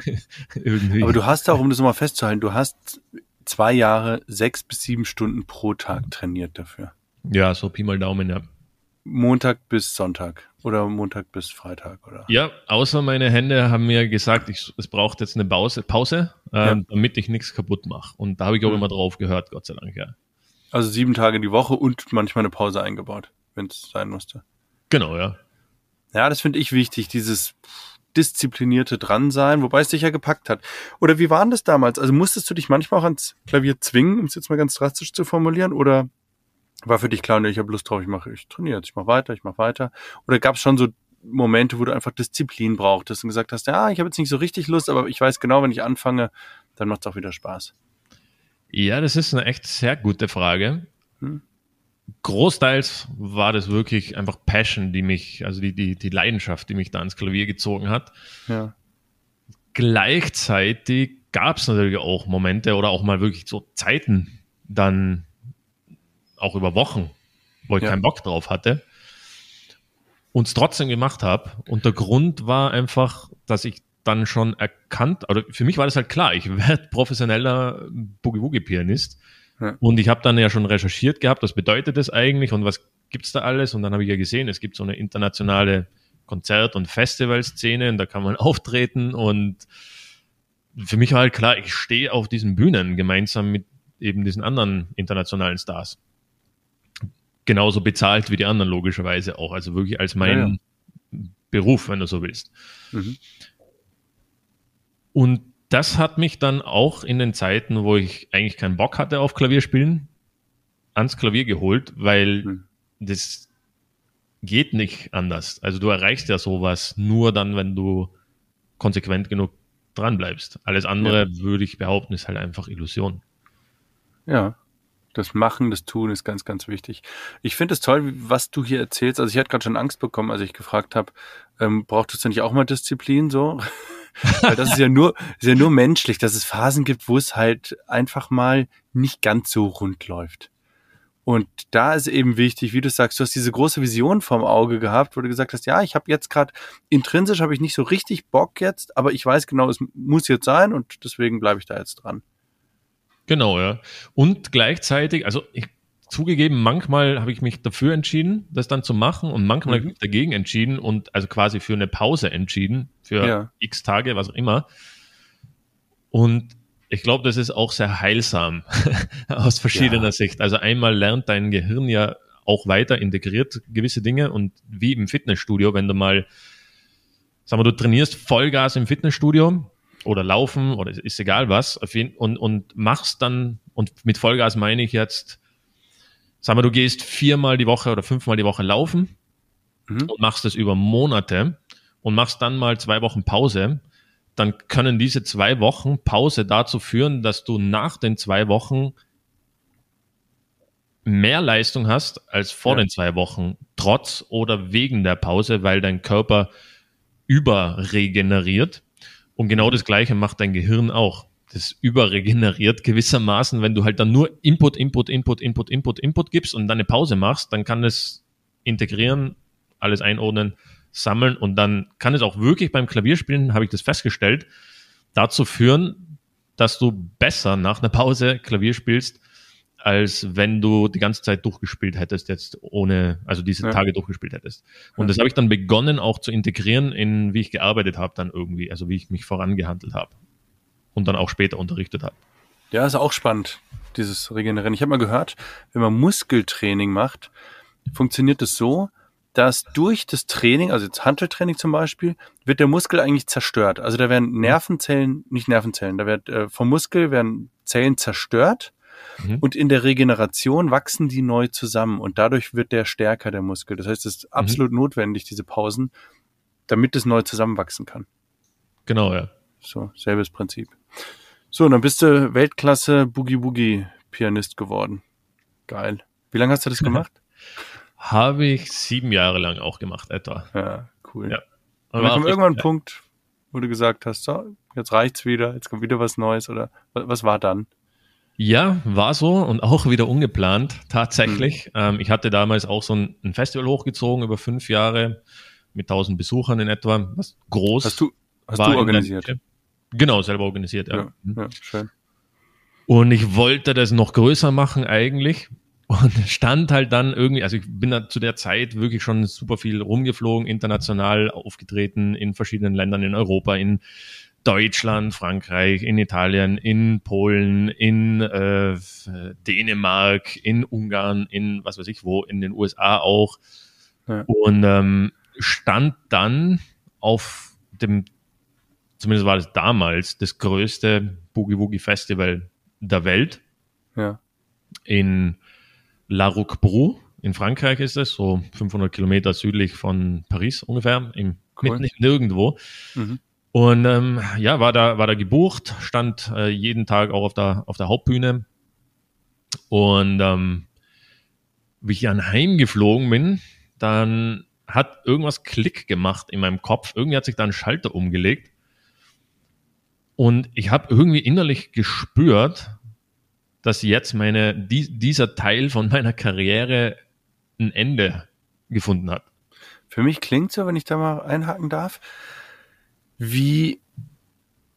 *laughs* aber du hast auch, um das mal festzuhalten, du hast zwei Jahre sechs bis sieben Stunden pro Tag trainiert dafür. Ja, so Pi mal Daumen, ja. Montag bis Sonntag oder Montag bis Freitag, oder? Ja, außer meine Hände haben mir gesagt, ich, es braucht jetzt eine Pause, Pause ähm, ja. damit ich nichts kaputt mache. Und da habe ich auch mhm. immer drauf gehört, Gott sei Dank, ja. Also sieben Tage die Woche und manchmal eine Pause eingebaut, wenn es sein musste. Genau, ja. Ja, das finde ich wichtig, dieses disziplinierte Dransein, wobei es dich ja gepackt hat. Oder wie war denn das damals? Also musstest du dich manchmal auch ans Klavier zwingen, um es jetzt mal ganz drastisch zu formulieren, oder war für dich klar, nee, ich habe Lust drauf, ich mache, ich trainiere jetzt, ich mache weiter, ich mache weiter? Oder gab es schon so Momente, wo du einfach Disziplin brauchtest und gesagt hast, ja, ich habe jetzt nicht so richtig Lust, aber ich weiß genau, wenn ich anfange, dann macht es auch wieder Spaß. Ja, das ist eine echt sehr gute Frage. Hm. Großteils war das wirklich einfach Passion, die mich, also die, die, die Leidenschaft, die mich da ins Klavier gezogen hat. Ja. Gleichzeitig gab es natürlich auch Momente oder auch mal wirklich so Zeiten dann auch über Wochen, wo ich ja. keinen Bock drauf hatte und es trotzdem gemacht habe. Und der Grund war einfach, dass ich dann schon erkannt, oder für mich war das halt klar, ich werde professioneller Boogie-Woogie-Pianist. Ja. Und ich habe dann ja schon recherchiert gehabt, was bedeutet das eigentlich und was gibt's da alles? Und dann habe ich ja gesehen, es gibt so eine internationale Konzert- und Festivalszene und da kann man *laughs* auftreten und für mich war halt klar, ich stehe auf diesen Bühnen gemeinsam mit eben diesen anderen internationalen Stars. Genauso bezahlt wie die anderen logischerweise auch, also wirklich als mein ja, ja. Beruf, wenn du so willst. Mhm. Und das hat mich dann auch in den Zeiten, wo ich eigentlich keinen Bock hatte auf Klavierspielen, ans Klavier geholt, weil mhm. das geht nicht anders. Also du erreichst ja sowas nur dann, wenn du konsequent genug dran bleibst. Alles andere ja. würde ich behaupten, ist halt einfach Illusion. Ja, das Machen, das Tun ist ganz, ganz wichtig. Ich finde es toll, was du hier erzählst. Also ich hatte gerade schon Angst bekommen, als ich gefragt habe, ähm, brauchtest du nicht auch mal Disziplin so? *laughs* Weil das ist ja nur, ist ja nur menschlich, dass es Phasen gibt, wo es halt einfach mal nicht ganz so rund läuft. Und da ist eben wichtig, wie du sagst, du hast diese große Vision vorm Auge gehabt, wo du gesagt hast, ja, ich habe jetzt gerade intrinsisch habe ich nicht so richtig Bock jetzt, aber ich weiß genau, es muss jetzt sein und deswegen bleibe ich da jetzt dran. Genau, ja. Und gleichzeitig, also ich zugegeben, manchmal habe ich mich dafür entschieden, das dann zu machen und manchmal mhm. habe ich mich dagegen entschieden und also quasi für eine Pause entschieden, für ja. x Tage, was auch immer. Und ich glaube, das ist auch sehr heilsam *laughs* aus verschiedener ja. Sicht. Also einmal lernt dein Gehirn ja auch weiter integriert gewisse Dinge und wie im Fitnessstudio, wenn du mal, sagen wir, du trainierst Vollgas im Fitnessstudio oder laufen oder ist egal was und, und machst dann, und mit Vollgas meine ich jetzt Sag mal, du gehst viermal die Woche oder fünfmal die Woche laufen mhm. und machst das über Monate und machst dann mal zwei Wochen Pause, dann können diese zwei Wochen Pause dazu führen, dass du nach den zwei Wochen mehr Leistung hast als vor ja. den zwei Wochen, trotz oder wegen der Pause, weil dein Körper überregeneriert. Und genau das Gleiche macht dein Gehirn auch. Das überregeneriert gewissermaßen, wenn du halt dann nur Input, Input, Input, Input, Input, Input gibst und dann eine Pause machst, dann kann es integrieren, alles einordnen, sammeln und dann kann es auch wirklich beim Klavierspielen, habe ich das festgestellt, dazu führen, dass du besser nach einer Pause Klavier spielst, als wenn du die ganze Zeit durchgespielt hättest, jetzt ohne, also diese ja. Tage durchgespielt hättest. Und ja. das habe ich dann begonnen auch zu integrieren in, wie ich gearbeitet habe, dann irgendwie, also wie ich mich vorangehandelt habe und dann auch später unterrichtet habe. Ja, ist auch spannend, dieses Regenerieren. Ich habe mal gehört, wenn man Muskeltraining macht, funktioniert es so, dass durch das Training, also jetzt Handeltraining zum Beispiel, wird der Muskel eigentlich zerstört. Also da werden Nervenzellen, nicht Nervenzellen, da wird äh, vom Muskel werden Zellen zerstört Mhm. Und in der Regeneration wachsen die neu zusammen und dadurch wird der stärker, der Muskel. Das heißt, es ist mhm. absolut notwendig, diese Pausen, damit es neu zusammenwachsen kann. Genau, ja. So, selbes Prinzip. So, dann bist du Weltklasse Boogie Boogie Pianist geworden. Geil. Wie lange hast du das *laughs* gemacht? Habe ich sieben Jahre lang auch gemacht, etwa. Ja, cool. Ja. Und dann kommt irgendwann ein Punkt, wo du gesagt hast, so, jetzt reicht's wieder, jetzt kommt wieder was Neues oder was war dann? Ja, war so und auch wieder ungeplant, tatsächlich. Mhm. Ähm, ich hatte damals auch so ein, ein, Festival hochgezogen über fünf Jahre mit tausend Besuchern in etwa, was groß Hast du, hast du organisiert? Genau, selber organisiert, ja. ja, mhm. ja schön. Und ich wollte das noch größer machen eigentlich, und *laughs* stand halt dann irgendwie, also ich bin da zu der Zeit wirklich schon super viel rumgeflogen, international aufgetreten in verschiedenen Ländern in Europa, in Deutschland, Frankreich, in Italien, in Polen, in äh, Dänemark, in Ungarn, in was weiß ich wo, in den USA auch. Ja. Und ähm, stand dann auf dem, zumindest war es damals, das größte Boogie Woogie Festival der Welt. Ja. In La Roquebrou in Frankreich ist es, so 500 Kilometer südlich von Paris ungefähr, im, cool. mitten nirgendwo. Mhm. Und ähm, ja, war da, war da gebucht, stand äh, jeden Tag auch auf der, auf der Hauptbühne. Und ähm, wie ich dann heimgeflogen bin, dann hat irgendwas Klick gemacht in meinem Kopf. Irgendwie hat sich da ein Schalter umgelegt. Und ich habe irgendwie innerlich gespürt, dass jetzt meine, die, dieser Teil von meiner Karriere ein Ende gefunden hat. Für mich klingt so, wenn ich da mal einhaken darf, wie,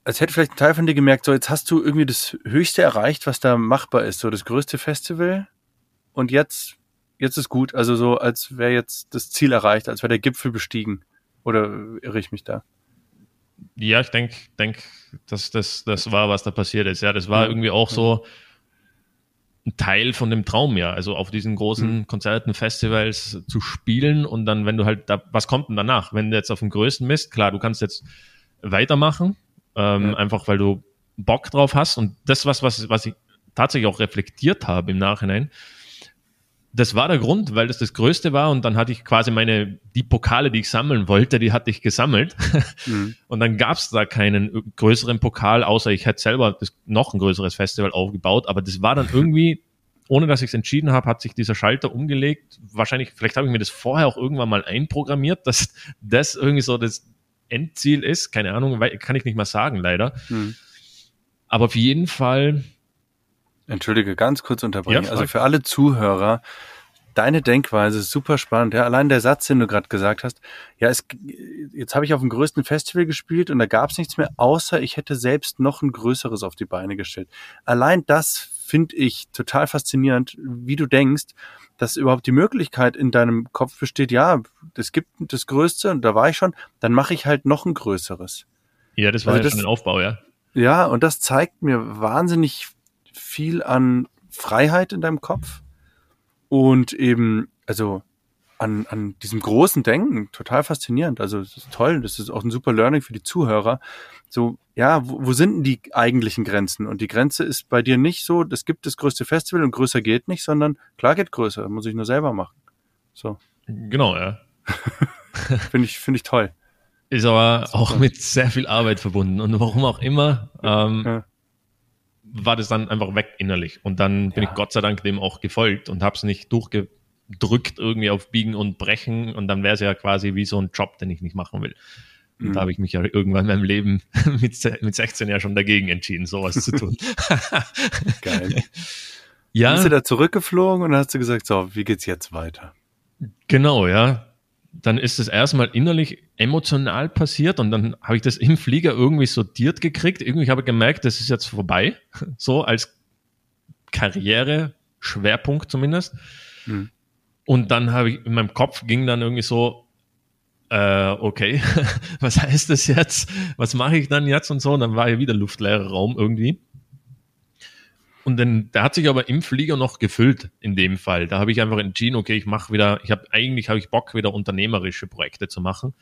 als hätte vielleicht ein Teil von dir gemerkt, so jetzt hast du irgendwie das Höchste erreicht, was da machbar ist, so das größte Festival und jetzt, jetzt ist gut, also so, als wäre jetzt das Ziel erreicht, als wäre der Gipfel bestiegen. Oder irre ich mich da? Ja, ich denke, denk, dass das, das war, was da passiert ist. Ja, das war irgendwie auch so, ein Teil von dem Traum ja, also auf diesen großen mhm. Konzerten, Festivals zu spielen und dann, wenn du halt da, was kommt denn danach? Wenn du jetzt auf dem größten bist, klar, du kannst jetzt weitermachen, ähm, ja. einfach weil du Bock drauf hast und das was, was, was ich tatsächlich auch reflektiert habe im Nachhinein, das war der Grund, weil das das Größte war und dann hatte ich quasi meine, die Pokale, die ich sammeln wollte, die hatte ich gesammelt. *laughs* Mhm. Und dann gab es da keinen größeren Pokal, außer ich hätte selber das, noch ein größeres Festival aufgebaut. Aber das war dann *laughs* irgendwie, ohne dass ich es entschieden habe, hat sich dieser Schalter umgelegt. Wahrscheinlich, vielleicht habe ich mir das vorher auch irgendwann mal einprogrammiert, dass das irgendwie so das Endziel ist. Keine Ahnung, kann ich nicht mal sagen, leider. Mhm. Aber auf jeden Fall Entschuldige, ganz kurz unterbrechen. Ja, also für alle Zuhörer, deine Denkweise ist super spannend. Ja, allein der Satz, den du gerade gesagt hast. Ja, es, jetzt habe ich auf dem größten Festival gespielt und da gab es nichts mehr, außer ich hätte selbst noch ein größeres auf die Beine gestellt. Allein das finde ich total faszinierend, wie du denkst, dass überhaupt die Möglichkeit in deinem Kopf besteht, ja, es gibt das Größte und da war ich schon, dann mache ich halt noch ein größeres. Ja, das war also ja das, schon ein Aufbau, ja. Ja, und das zeigt mir wahnsinnig viel an Freiheit in deinem Kopf und eben, also an, an diesem großen Denken, total faszinierend. Also es ist toll, das ist auch ein super Learning für die Zuhörer. So, ja, wo, wo sind denn die eigentlichen Grenzen? Und die Grenze ist bei dir nicht so, es gibt das größte Festival und größer geht nicht, sondern klar geht größer, muss ich nur selber machen. So. Genau, ja. *laughs* finde ich, finde ich toll. Ist aber auch mit sehr viel Arbeit verbunden. Und warum auch immer, ähm, ja war das dann einfach weg innerlich. Und dann bin ja. ich Gott sei Dank dem auch gefolgt und habe es nicht durchgedrückt irgendwie auf Biegen und Brechen. Und dann wäre es ja quasi wie so ein Job, den ich nicht machen will. Und mhm. da habe ich mich ja irgendwann in meinem Leben *laughs* mit, mit 16 ja schon dagegen entschieden, sowas zu tun. *laughs* Geil. *laughs* Ja. Bist du da zurückgeflogen und hast du gesagt, so, wie geht's jetzt weiter? Genau, ja dann ist es erstmal innerlich emotional passiert und dann habe ich das im Flieger irgendwie sortiert gekriegt. Irgendwie habe ich gemerkt, das ist jetzt vorbei, so als Karriere, Schwerpunkt zumindest. Mhm. Und dann habe ich in meinem Kopf ging dann irgendwie so, äh, okay, *laughs* was heißt das jetzt? Was mache ich dann jetzt und so? Und dann war ja wieder luftleerer Raum irgendwie. Und dann, der hat sich aber im Flieger noch gefüllt in dem Fall. Da habe ich einfach entschieden, okay, ich mache wieder, ich habe eigentlich habe ich Bock, wieder unternehmerische Projekte zu machen.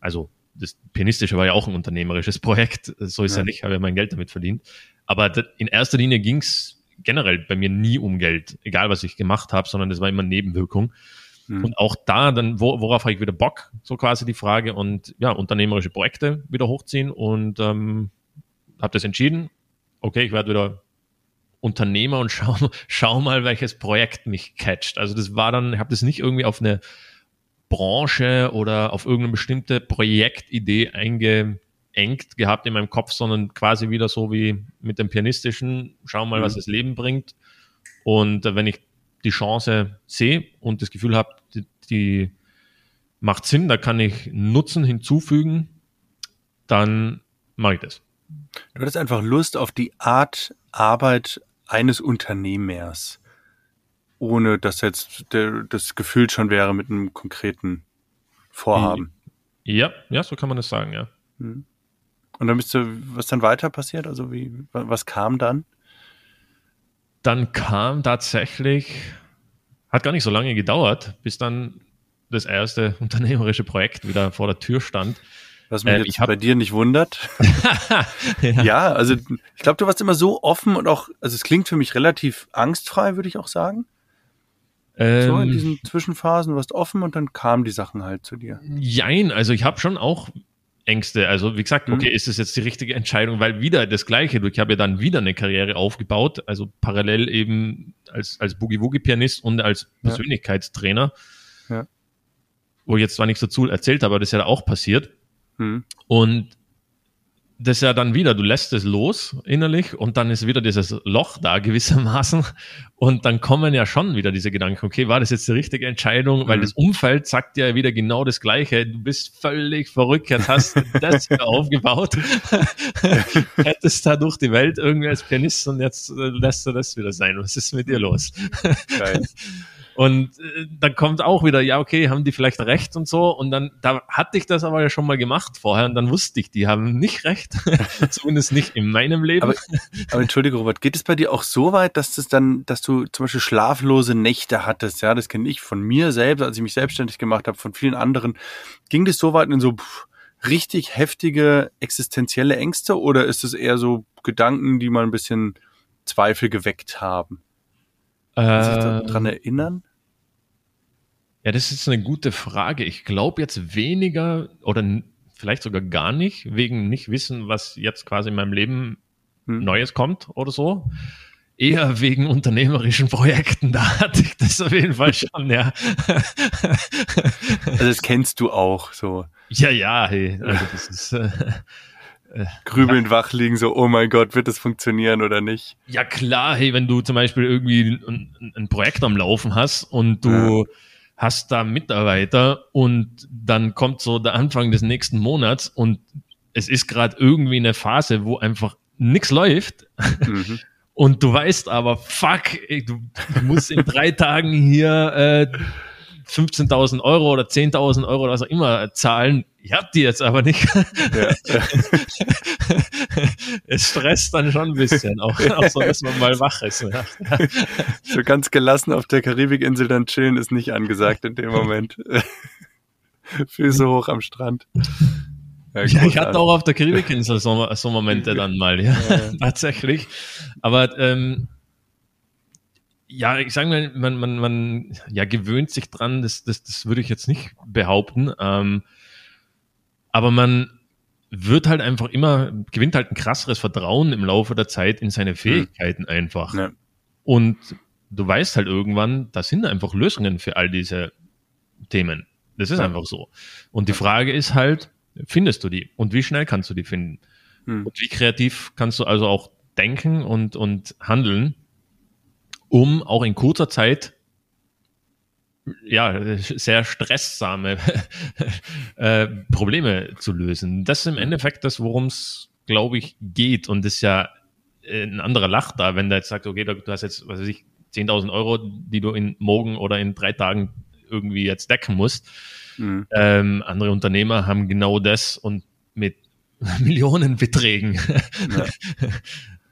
Also das Pianistische war ja auch ein unternehmerisches Projekt, so ist ja, ja nicht, habe ja mein Geld damit verdient. Aber in erster Linie ging's generell bei mir nie um Geld, egal was ich gemacht habe, sondern das war immer Nebenwirkung. Mhm. Und auch da dann, wo, worauf habe ich wieder Bock, so quasi die Frage und ja, unternehmerische Projekte wieder hochziehen und ähm, habe das entschieden. Okay, ich werde wieder Unternehmer und *laughs* schau, schau mal, welches Projekt mich catcht. Also das war dann, ich habe das nicht irgendwie auf eine Branche oder auf irgendeine bestimmte Projektidee eingeengt gehabt in meinem Kopf, sondern quasi wieder so wie mit dem Pianistischen, schau mal, mhm. was das Leben bringt. Und äh, wenn ich die Chance sehe und das Gefühl habe, die, die macht Sinn, da kann ich Nutzen hinzufügen, dann mache ich das. Du hattest einfach Lust auf die Art Arbeit eines Unternehmers, ohne dass jetzt der, das Gefühl schon wäre mit einem konkreten Vorhaben. Ja, ja, so kann man das sagen, ja. Hm. Und dann bist du, was dann weiter passiert? Also wie, was kam dann? Dann kam tatsächlich, hat gar nicht so lange gedauert, bis dann das erste *laughs* unternehmerische Projekt wieder vor der Tür stand. Was mich äh, jetzt bei dir nicht wundert. *laughs* ja. ja. also ich glaube, du warst immer so offen und auch, also es klingt für mich relativ angstfrei, würde ich auch sagen. Ähm, so in ähm. diesen Zwischenphasen, du warst offen und dann kamen die Sachen halt zu dir. Jein, also ich habe schon auch Ängste. Also wie gesagt, okay, mhm. ist es jetzt die richtige Entscheidung, weil wieder das Gleiche. Ich habe ja dann wieder eine Karriere aufgebaut, also parallel eben als, als Boogie-Woogie-Pianist und als Persönlichkeitstrainer. Ja. Wo ich jetzt zwar nichts dazu erzählt habe, aber das ist ja auch passiert. Mhm. Und das ist ja dann wieder, du lässt es los innerlich und dann ist wieder dieses Loch da gewissermaßen. Und dann kommen ja schon wieder diese Gedanken, okay, war das jetzt die richtige Entscheidung, weil mhm. das Umfeld sagt ja wieder genau das Gleiche, du bist völlig verrückt, jetzt hast du das *laughs* aufgebaut, *laughs* hättest da durch die Welt irgendwie als Pianist und jetzt äh, lässt du das wieder sein, was ist mit dir los? Und äh, dann kommt auch wieder, ja, okay, haben die vielleicht recht und so. Und dann, da hatte ich das aber ja schon mal gemacht vorher und dann wusste ich, die haben nicht recht. *laughs* Zumindest nicht in meinem Leben. Aber, aber entschuldige, Robert, geht es bei dir auch so weit, dass das dann, dass du zum Beispiel schlaflose Nächte hattest? Ja, das kenne ich von mir selbst, als ich mich selbstständig gemacht habe, von vielen anderen. Ging das so weit in so pff, richtig heftige existenzielle Ängste oder ist es eher so Gedanken, die mal ein bisschen Zweifel geweckt haben? Kann sich daran ähm, erinnern? Ja, das ist eine gute Frage. Ich glaube jetzt weniger oder vielleicht sogar gar nicht, wegen nicht wissen, was jetzt quasi in meinem Leben hm. Neues kommt oder so. Eher wegen unternehmerischen Projekten. *laughs* Da hatte ich das auf jeden Fall schon, ja. Also das kennst du auch so. Ja, ja, hey. Also das ist. Äh, äh Grübelnd ja. wach liegen, so, oh mein Gott, wird das funktionieren oder nicht? Ja, klar, hey, wenn du zum Beispiel irgendwie ein, ein Projekt am Laufen hast und du ja hast da Mitarbeiter und dann kommt so der Anfang des nächsten Monats und es ist gerade irgendwie eine Phase, wo einfach nichts läuft. Mhm. *laughs* Und du weißt aber, fuck, du, musst in drei Tagen hier äh, 15.000 Euro oder 10.000 Euro oder was auch immer zahlen. Ich hab die jetzt aber nicht. Ja. *laughs* es stresst dann schon ein bisschen, auch, auch so, dass man mal wach ist. Ja. So ganz gelassen auf der Karibikinsel dann chillen ist nicht angesagt in dem Moment. *laughs* Füße hoch am Strand. Ja, ja, ich hatte auch auf der Karibikinsel so, so Momente dann mal, ja, ja. *laughs* tatsächlich. Aber ähm, ja, ich sage mal, man, man, man ja, gewöhnt sich dran, das, das, das würde ich jetzt nicht behaupten. Ähm, aber man wird halt einfach immer, gewinnt halt ein krasseres Vertrauen im Laufe der Zeit in seine hm. Fähigkeiten mhm. einfach. Ja. Und du weißt halt irgendwann, da sind einfach Lösungen für all diese Themen. Das ist ja. einfach so. Und die Frage ist halt, findest du die? Und wie schnell kannst du die finden? Mhm. Und wie kreativ kannst du also auch denken und, und handeln, um auch in kurzer Zeit ja, sehr stresssame *laughs* äh, Probleme zu lösen. Das ist im Endeffekt das, worum es, glaube ich, geht. Und das ist ja äh, ein anderer Lacht da, wenn der jetzt sagt, okay, du hast jetzt, was weiß ich, 10.000 Euro, die du in morgen oder in drei Tagen irgendwie jetzt decken musst. Mhm. Ähm, andere Unternehmer haben genau das und mit *laughs* Millionenbeträgen. Ja. *laughs*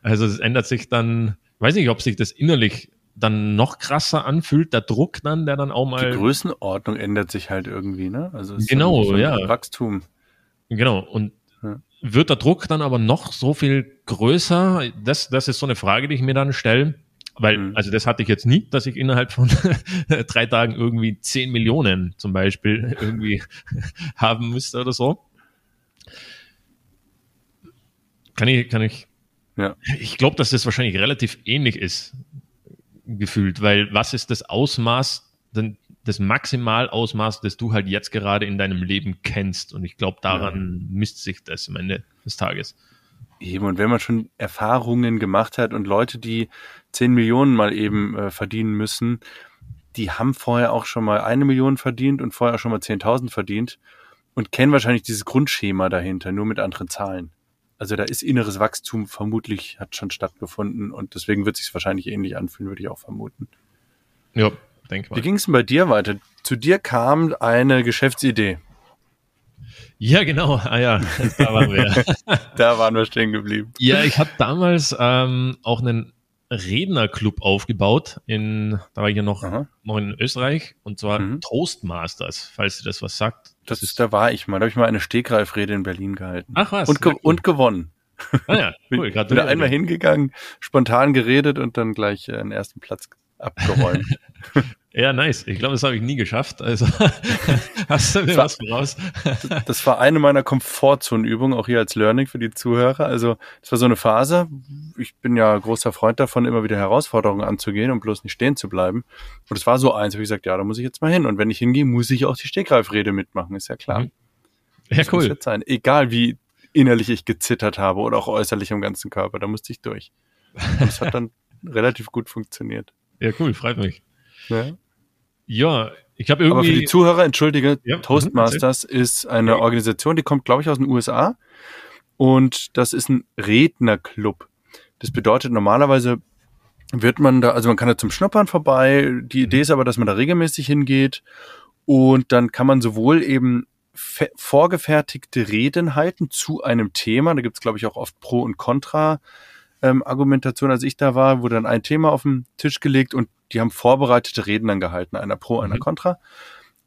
Also es ändert sich dann, weiß nicht, ob sich das innerlich dann noch krasser anfühlt, der Druck dann, der dann auch mal. Die Größenordnung ändert sich halt irgendwie, ne? Also genau, so ja. Wachstum. Genau. Und ja. wird der Druck dann aber noch so viel größer? Das, das ist so eine Frage, die ich mir dann stelle. Weil, mhm. also das hatte ich jetzt nie, dass ich innerhalb von *laughs* drei Tagen irgendwie 10 Millionen zum Beispiel *laughs* irgendwie *laughs* haben müsste oder so. Kann ich, kann ich. Ja. Ich glaube, dass das wahrscheinlich relativ ähnlich ist, gefühlt, weil was ist das Ausmaß, denn das Maximalausmaß, das du halt jetzt gerade in deinem Leben kennst? Und ich glaube, daran ja. misst sich das am Ende des Tages. Eben, und wenn man schon Erfahrungen gemacht hat und Leute, die 10 Millionen mal eben äh, verdienen müssen, die haben vorher auch schon mal eine Million verdient und vorher auch schon mal 10.000 verdient und kennen wahrscheinlich dieses Grundschema dahinter, nur mit anderen Zahlen. Also da ist inneres Wachstum vermutlich, hat schon stattgefunden und deswegen wird sich wahrscheinlich ähnlich anfühlen, würde ich auch vermuten. Ja, denke mal. Wie ging es denn bei dir weiter? Zu dir kam eine Geschäftsidee. Ja, genau. Ah ja, *laughs* da waren wir. *laughs* da waren wir stehen geblieben. Ja, ich habe damals ähm, auch einen Rednerclub aufgebaut. In, da war ich ja noch, noch in Österreich und zwar mhm. Toastmasters, falls ihr das was sagt. Das, ist, da war ich mal. Da habe ich mal eine Stegreifrede in Berlin gehalten. Ach was. Und, ge cool. und gewonnen. Ah ja, *laughs* cool. Bin, bin einmal hingegangen, spontan geredet und dann gleich äh, den ersten Platz abgeräumt. *laughs* Ja, nice. Ich glaube, das habe ich nie geschafft. Also *laughs* hast du mir das was voraus? *laughs* das war eine meiner Komfortzonenübungen, auch hier als Learning für die Zuhörer. Also das war so eine Phase. Ich bin ja großer Freund davon, immer wieder Herausforderungen anzugehen und bloß nicht stehen zu bleiben. Und es war so eins, habe ich gesagt, ja, da muss ich jetzt mal hin. Und wenn ich hingehe, muss ich auch die Stegreifrede mitmachen, ist ja klar. Mhm. Ja, das cool. Sein. Egal wie innerlich ich gezittert habe oder auch äußerlich am ganzen Körper, da musste ich durch. Und es hat dann *laughs* relativ gut funktioniert. Ja, cool, freut mich. Ja. Ja, ich habe irgendwie. Aber für die Zuhörer, entschuldige, ja. Toastmasters mhm, ist eine. Organisation, die kommt, glaube ich, aus den USA. Und das ist ein Rednerclub. Das bedeutet, normalerweise wird man da, also man kann da zum Schnuppern vorbei. Die Idee ist aber, dass man da regelmäßig hingeht. Und dann kann man sowohl eben vorgefertigte Reden halten zu einem Thema. Da gibt es, glaube ich, auch oft Pro und Contra ähm, Argumentation, als ich da war, wurde dann ein Thema auf den Tisch gelegt und die haben vorbereitete Reden dann gehalten, einer pro, einer mhm. contra.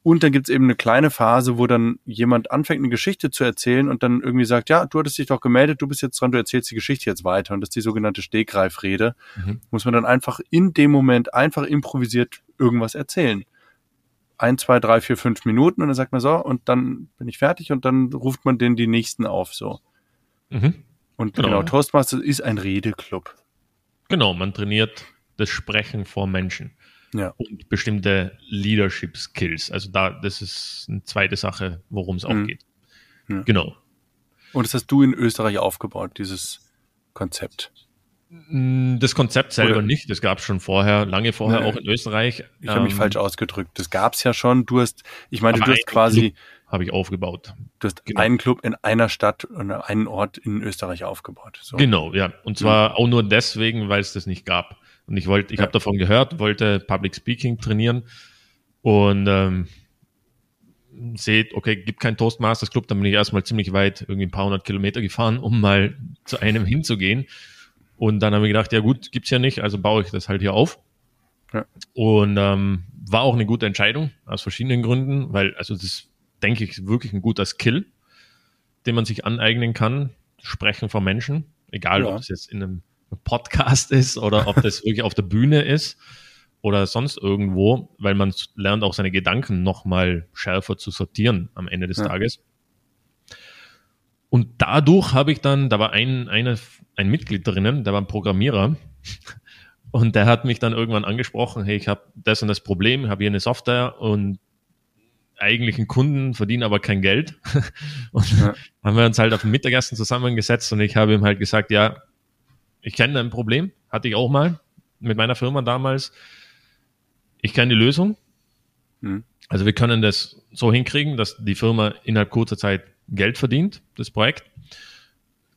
Und dann gibt's eben eine kleine Phase, wo dann jemand anfängt, eine Geschichte zu erzählen und dann irgendwie sagt, ja, du hattest dich doch gemeldet, du bist jetzt dran, du erzählst die Geschichte jetzt weiter. Und das ist die sogenannte Stegreifrede. Mhm. Muss man dann einfach in dem Moment einfach improvisiert irgendwas erzählen. Ein, zwei, drei, vier, fünf Minuten und dann sagt man so, und dann bin ich fertig und dann ruft man den die nächsten auf, so. Mhm. Und genau. genau, Toastmasters ist ein Redeclub. Genau, man trainiert das Sprechen vor Menschen. Ja. Und bestimmte Leadership Skills. Also da, das ist eine zweite Sache, worum es auch mhm. geht. Ja. Genau. Und das hast du in Österreich aufgebaut, dieses Konzept. Mm, das Konzept selber Oder? nicht, das gab es schon vorher, lange vorher nee, auch in Österreich. Ich habe mich ähm, falsch ausgedrückt. Das gab es ja schon. Du hast, ich meine, du hast quasi habe ich aufgebaut. Du hast genau. einen Club in einer Stadt und einen Ort in Österreich aufgebaut. So. Genau, ja. Und zwar mhm. auch nur deswegen, weil es das nicht gab. Und ich wollte, ich ja. habe davon gehört, wollte Public Speaking trainieren und ähm, seht, okay, gibt kein Toastmasters Club, dann bin ich erstmal ziemlich weit, irgendwie ein paar hundert Kilometer gefahren, um mal zu einem hinzugehen. Und dann habe ich gedacht, ja gut, gibt's ja nicht, also baue ich das halt hier auf. Ja. Und ähm, war auch eine gute Entscheidung aus verschiedenen Gründen, weil also das denke ich, wirklich ein guter Skill, den man sich aneignen kann. Sprechen vor Menschen, egal ja. ob es jetzt in einem Podcast ist oder ob das *laughs* wirklich auf der Bühne ist oder sonst irgendwo, weil man lernt auch seine Gedanken nochmal schärfer zu sortieren am Ende des ja. Tages. Und dadurch habe ich dann, da war ein, eine, ein Mitglied drinnen, der war ein Programmierer. *laughs* Und der hat mich dann irgendwann angesprochen, hey, ich habe das und das Problem, habe hier eine Software und eigentlichen Kunden, verdienen aber kein Geld. *laughs* und ja. haben wir uns halt auf dem Mittagessen zusammengesetzt und ich habe ihm halt gesagt, ja, ich kenne ein Problem, hatte ich auch mal mit meiner Firma damals. Ich kenne die Lösung. Mhm. Also wir können das so hinkriegen, dass die Firma innerhalb kurzer Zeit Geld verdient, das Projekt.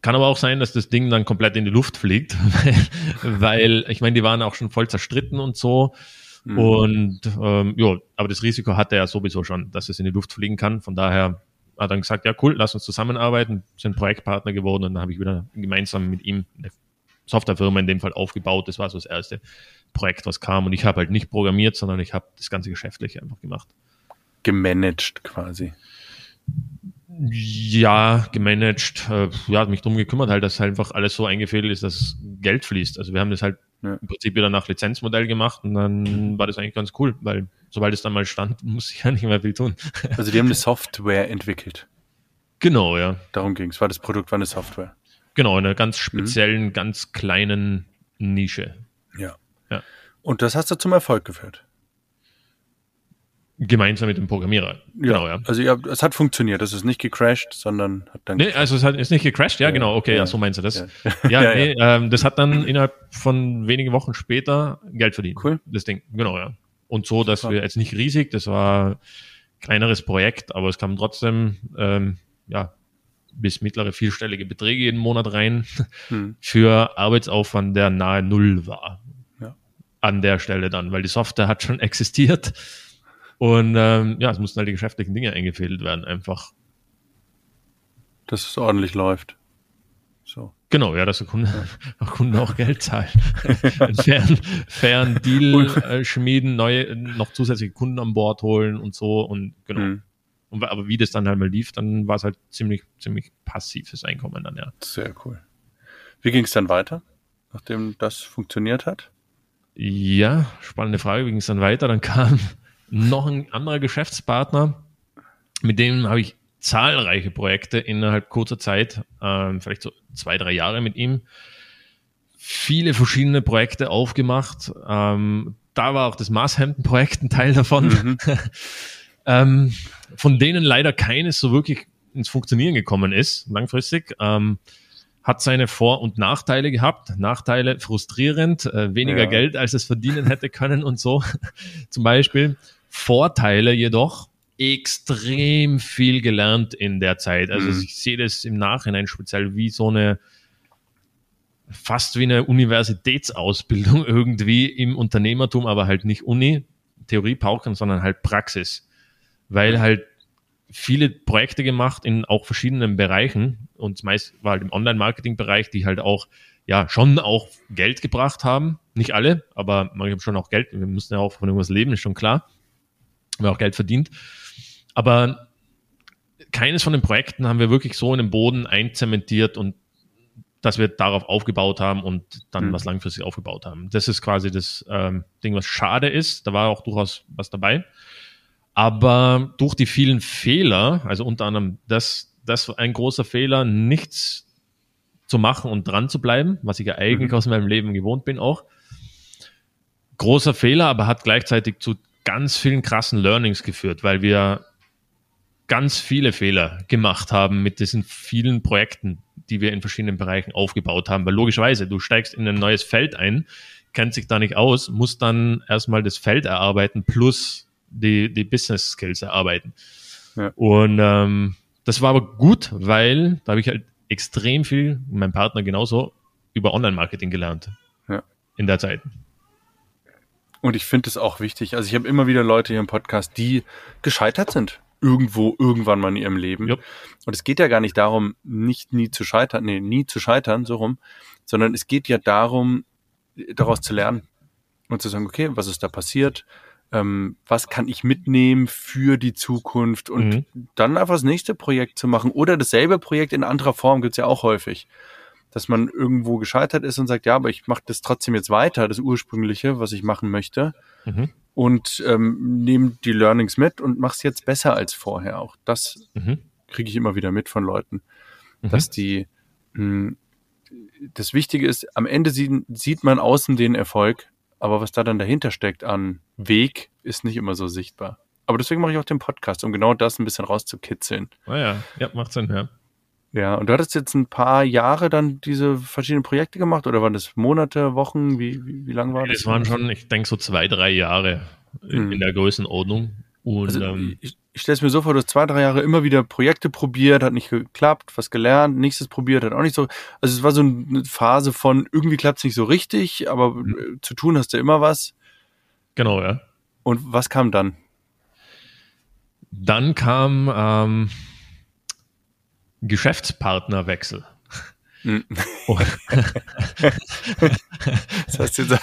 Kann aber auch sein, dass das Ding dann komplett in die Luft fliegt, weil, *laughs* weil ich meine, die waren auch schon voll zerstritten und so. Mhm. Und ähm, ja, aber das Risiko hatte er sowieso schon, dass es in die Luft fliegen kann. Von daher hat er dann gesagt, ja cool, lass uns zusammenarbeiten, sind Projektpartner geworden und dann habe ich wieder gemeinsam mit ihm eine Softwarefirma in dem Fall aufgebaut. Das war so das erste Projekt, was kam. Und ich habe halt nicht programmiert, sondern ich habe das ganze Geschäftliche einfach gemacht. Gemanagt quasi. Ja, gemanagt, äh, ja, mich drum gekümmert halt, dass halt einfach alles so eingefädelt ist, dass Geld fließt. Also wir haben das halt ja. im Prinzip wieder nach Lizenzmodell gemacht und dann war das eigentlich ganz cool, weil sobald es dann mal stand, *laughs* muss ich ja nicht mehr viel tun. Also die haben eine Software entwickelt. Genau, ja. Darum ging es. War das Produkt war eine Software. Genau, in einer ganz speziellen, mhm. ganz kleinen Nische. Ja. ja. Und das hast du zum Erfolg geführt. Gemeinsam mit dem Programmierer. Ja, genau, ja. Also ja, es hat funktioniert. Es ist nicht gecrashed, sondern hat dann. Nee, also es hat, ist nicht gecrashed, ja, ja genau, okay, ja, so meinst du das. Ja, ja, *laughs* nee, ähm, das hat dann innerhalb von wenigen Wochen später Geld verdient. Cool. Das Ding, genau, ja. Und so, dass Super. wir jetzt nicht riesig, das war kleineres Projekt, aber es kam trotzdem, ähm, ja, bis mittlere vierstellige Beträge jeden Monat rein *laughs* hm. für Arbeitsaufwand, der nahe Null war. Ja. An der Stelle dann, weil die Software hat schon *laughs* existiert und ähm, ja, es mussten halt die geschäftlichen Dinge eingefädelt werden, einfach. Dass es ordentlich läuft. So. Genau, ja, dass der Kunde, ja. *laughs* Kunden auch Geld zahlt. Einen fairen, fairen Deal äh, schmieden, neue, noch zusätzliche Kunden an Bord holen und so und genau. Mhm. Und, aber wie das dann halt mal lief, dann war es halt ziemlich, ziemlich passives Einkommen dann, ja. Sehr cool. Wie ging es dann weiter, nachdem das funktioniert hat? Ja, spannende Frage. Wie ging es dann weiter? Dann kam *laughs* noch ein anderer Geschäftspartner, mit dem habe ich zahlreiche Projekte innerhalb kurzer Zeit, ähm, vielleicht so zwei, drei Jahre mit ihm, viele verschiedene Projekte aufgemacht. Ähm, da war auch das Maßhemden-Projekt ein Teil davon, mhm. *laughs* ähm, von denen leider keines so wirklich ins Funktionieren gekommen ist, langfristig. Ähm, hat seine Vor- und Nachteile gehabt. Nachteile frustrierend, äh, weniger ja. Geld, als es verdienen hätte können und so. *laughs* Zum Beispiel. Vorteile jedoch extrem viel gelernt in der Zeit. Also mhm. ich sehe das im Nachhinein speziell wie so eine fast wie eine Universitätsausbildung *laughs* irgendwie im Unternehmertum, aber halt nicht Uni, Theorie pauken, sondern halt Praxis. Weil halt viele Projekte gemacht in auch verschiedenen Bereichen und meist war halt im Online-Marketing-Bereich, die halt auch ja schon auch Geld gebracht haben. Nicht alle, aber man hat schon auch Geld. Wir mussten ja auch von irgendwas leben, ist schon klar haben wir auch Geld verdient. Aber keines von den Projekten haben wir wirklich so in den Boden einzementiert und dass wir darauf aufgebaut haben und dann mhm. was langfristig aufgebaut haben. Das ist quasi das ähm, Ding, was schade ist. Da war auch durchaus was dabei. Aber durch die vielen Fehler, also unter anderem das, das ein großer Fehler, nichts zu machen und dran zu bleiben, was ich ja eigentlich mhm. aus meinem Leben gewohnt bin auch. Großer Fehler, aber hat gleichzeitig zu ganz vielen krassen Learnings geführt, weil wir ganz viele Fehler gemacht haben mit diesen vielen Projekten, die wir in verschiedenen Bereichen aufgebaut haben. Weil logischerweise, du steigst in ein neues Feld ein, kennt sich da nicht aus, musst dann erstmal das Feld erarbeiten plus die, die Business Skills erarbeiten. Ja. Und ähm, das war aber gut, weil da habe ich halt extrem viel, mein Partner genauso, über Online-Marketing gelernt. Ja. In der Zeit. Und ich finde es auch wichtig. Also ich habe immer wieder Leute hier im Podcast, die gescheitert sind. Irgendwo, irgendwann mal in ihrem Leben. Yep. Und es geht ja gar nicht darum, nicht nie zu scheitern, nee, nie zu scheitern, so rum, sondern es geht ja darum, daraus zu lernen und zu sagen, okay, was ist da passiert? Ähm, was kann ich mitnehmen für die Zukunft und mhm. dann einfach das nächste Projekt zu machen oder dasselbe Projekt in anderer Form gibt's ja auch häufig dass man irgendwo gescheitert ist und sagt, ja, aber ich mache das trotzdem jetzt weiter, das ursprüngliche, was ich machen möchte. Mhm. Und ähm, nehme die Learnings mit und mache es jetzt besser als vorher. Auch das mhm. kriege ich immer wieder mit von Leuten, mhm. dass die mh, hm, das Wichtige ist, am Ende sieht, sieht man außen den Erfolg, aber was da dann dahinter steckt an Weg, ist nicht immer so sichtbar. Aber deswegen mache ich auch den Podcast, um genau das ein bisschen rauszukitzeln. Ah ja, ja, macht Sinn, ja. Ja, und du hattest jetzt ein paar Jahre dann diese verschiedenen Projekte gemacht oder waren das Monate, Wochen? Wie, wie, wie lang war das? Das waren schon, ich denke, so zwei, drei Jahre in, hm. in der Größenordnung. Und, also, ähm, ich, ich stelle es mir so vor, du hast zwei, drei Jahre immer wieder Projekte probiert, hat nicht geklappt, was gelernt, nächstes probiert, hat auch nicht so. Also es war so eine Phase von irgendwie klappt es nicht so richtig, aber mhm. zu tun hast du immer was. Genau, ja. Und was kam dann? Dann kam ähm, Geschäftspartnerwechsel. Hm. *laughs* Oh. *laughs* das heißt jetzt,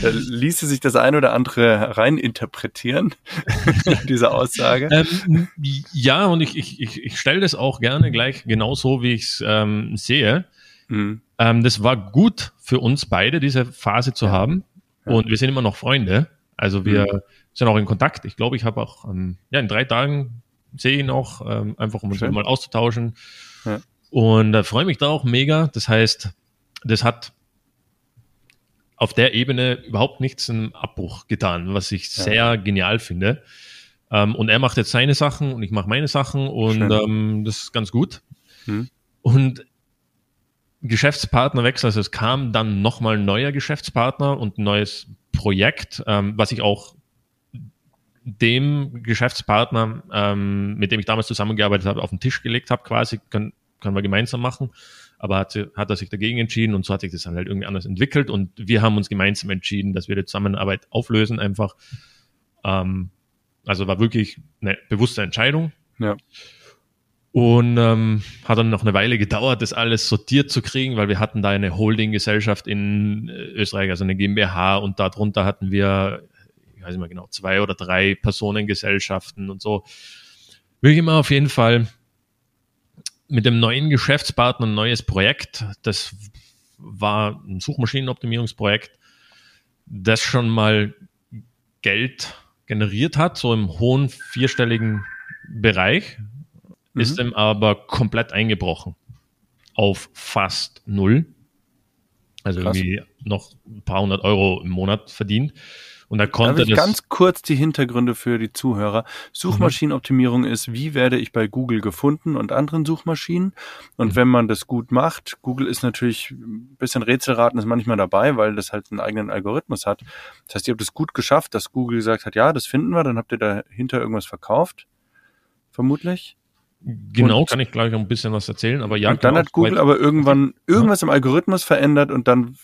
da ließe sich das ein oder andere reininterpretieren, *laughs* diese Aussage. Ähm, ja, und ich, ich, ich, ich stelle das auch gerne gleich genauso, wie ich es ähm, sehe. Mhm. Ähm, das war gut für uns beide, diese Phase zu ja. haben. Ja. Und wir sind immer noch Freunde. Also wir mhm. sind auch in Kontakt. Ich glaube, ich habe auch ähm, ja, in drei Tagen sehe ihn auch, ähm, einfach um uns Schön. mal auszutauschen. Ja. Und äh, freue mich da auch mega. Das heißt, das hat auf der Ebene überhaupt nichts im Abbruch getan, was ich sehr ja. genial finde. Ähm, und er macht jetzt seine Sachen und ich mache meine Sachen und ähm, das ist ganz gut. Hm. Und Geschäftspartnerwechsel, also es kam dann nochmal ein neuer Geschäftspartner und ein neues Projekt, ähm, was ich auch dem Geschäftspartner, ähm, mit dem ich damals zusammengearbeitet habe, auf den Tisch gelegt habe, quasi, können, können wir gemeinsam machen. Aber hat, hat er sich dagegen entschieden und so hat sich das dann halt irgendwie anders entwickelt und wir haben uns gemeinsam entschieden, dass wir die Zusammenarbeit auflösen einfach. Ähm, also war wirklich eine bewusste Entscheidung. Ja. Und ähm, hat dann noch eine Weile gedauert, das alles sortiert zu kriegen, weil wir hatten da eine Holdinggesellschaft in äh, Österreich, also eine GmbH und darunter hatten wir weiß nicht mehr genau, zwei oder drei Personengesellschaften und so. Ich immer auf jeden Fall mit dem neuen Geschäftspartner ein neues Projekt. Das war ein Suchmaschinenoptimierungsprojekt, das schon mal Geld generiert hat, so im hohen vierstelligen Bereich, mhm. ist ihm aber komplett eingebrochen auf fast null. Also Krass. irgendwie noch ein paar hundert Euro im Monat verdient. Und da konnte Darf ich das ganz kurz die Hintergründe für die Zuhörer. Suchmaschinenoptimierung mhm. ist, wie werde ich bei Google gefunden und anderen Suchmaschinen? Und mhm. wenn man das gut macht, Google ist natürlich ein bisschen Rätselraten ist manchmal dabei, weil das halt einen eigenen Algorithmus hat. Das heißt, ihr habt es gut geschafft, dass Google gesagt hat, ja, das finden wir, dann habt ihr dahinter irgendwas verkauft. Vermutlich. Genau, und, kann ich gleich noch ein bisschen was erzählen, aber ja. Und dann hat Google aber irgendwann irgendwas im Algorithmus verändert und dann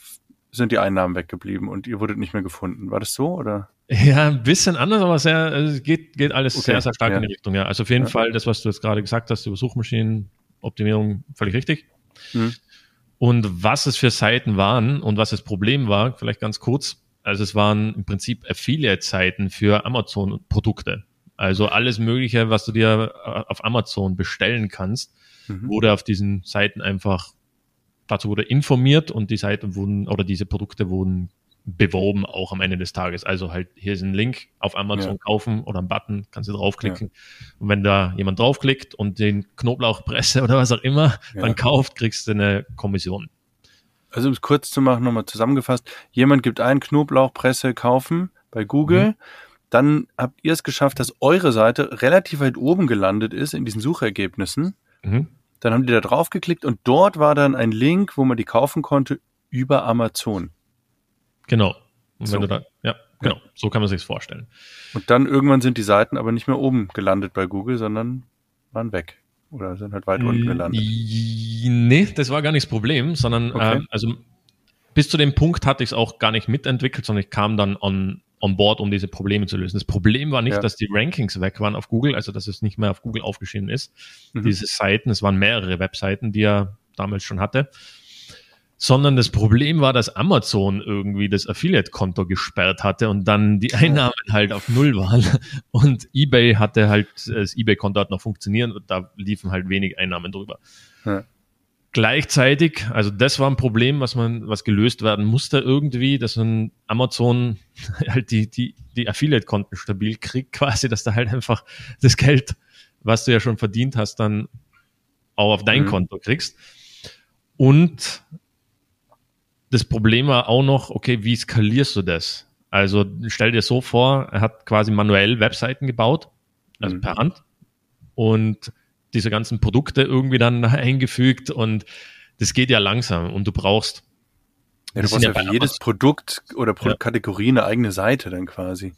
sind die Einnahmen weggeblieben und ihr wurdet nicht mehr gefunden. War das so oder? Ja, ein bisschen anders, aber sehr, also geht, geht alles okay. sehr, sehr stark ja. in die Richtung, ja. Also auf jeden ja. Fall das, was du jetzt gerade gesagt hast über Suchmaschinenoptimierung, völlig richtig. Mhm. Und was es für Seiten waren und was das Problem war, vielleicht ganz kurz. Also es waren im Prinzip Affiliate-Seiten für Amazon-Produkte. Also alles Mögliche, was du dir äh, auf Amazon bestellen kannst, mhm. wurde auf diesen Seiten einfach dazu wurde informiert und die Seiten wurden oder diese Produkte wurden beworben auch am Ende des Tages. Also halt hier ist ein Link auf Amazon ja. kaufen oder ein Button, kannst du draufklicken. Ja. Und wenn da jemand draufklickt und den Knoblauchpresse *laughs* oder was auch immer ja. dann kauft, kriegst du eine Kommission. Also um es kurz zu machen, nochmal zusammengefasst, jemand gibt ein Knoblauchpresse kaufen bei Google, mhm. dann habt ihr es geschafft, dass eure Seite relativ weit oben gelandet ist in diesen Suchergebnissen. Mhm. Dann haben die da drauf geklickt und dort war dann ein Link, wo man die kaufen konnte über Amazon. Genau. So. da, ja, genau, ja. so kann man sich vorstellen. Und dann irgendwann sind die Seiten aber nicht mehr oben gelandet bei Google, sondern waren weg. Oder sind halt weit unten gelandet. Nee, das war gar nicht das Problem, sondern okay. ähm, also bis zu dem Punkt hatte ich es auch gar nicht mitentwickelt, sondern ich kam dann on, on board, um diese Probleme zu lösen. Das Problem war nicht, ja. dass die Rankings weg waren auf Google, also dass es nicht mehr auf Google aufgeschrieben ist. Mhm. Diese Seiten, es waren mehrere Webseiten, die er damals schon hatte. Sondern das Problem war, dass Amazon irgendwie das Affiliate-Konto gesperrt hatte und dann die Einnahmen halt auf Null waren. Und eBay hatte halt, das eBay-Konto hat noch funktioniert und da liefen halt wenig Einnahmen drüber. Ja. Gleichzeitig, also das war ein Problem, was man, was gelöst werden musste irgendwie, dass man Amazon *laughs* halt die, die, die Affiliate-Konten stabil kriegt, quasi, dass da halt einfach das Geld, was du ja schon verdient hast, dann auch auf dein mhm. Konto kriegst. Und das Problem war auch noch, okay, wie skalierst du das? Also stell dir so vor, er hat quasi manuell Webseiten gebaut, also mhm. per Hand. Und diese ganzen Produkte irgendwie dann *laughs* eingefügt und das geht ja langsam und du brauchst. Ja, du brauchst ja für jedes Produkt oder Produktkategorie ja. eine eigene Seite dann quasi.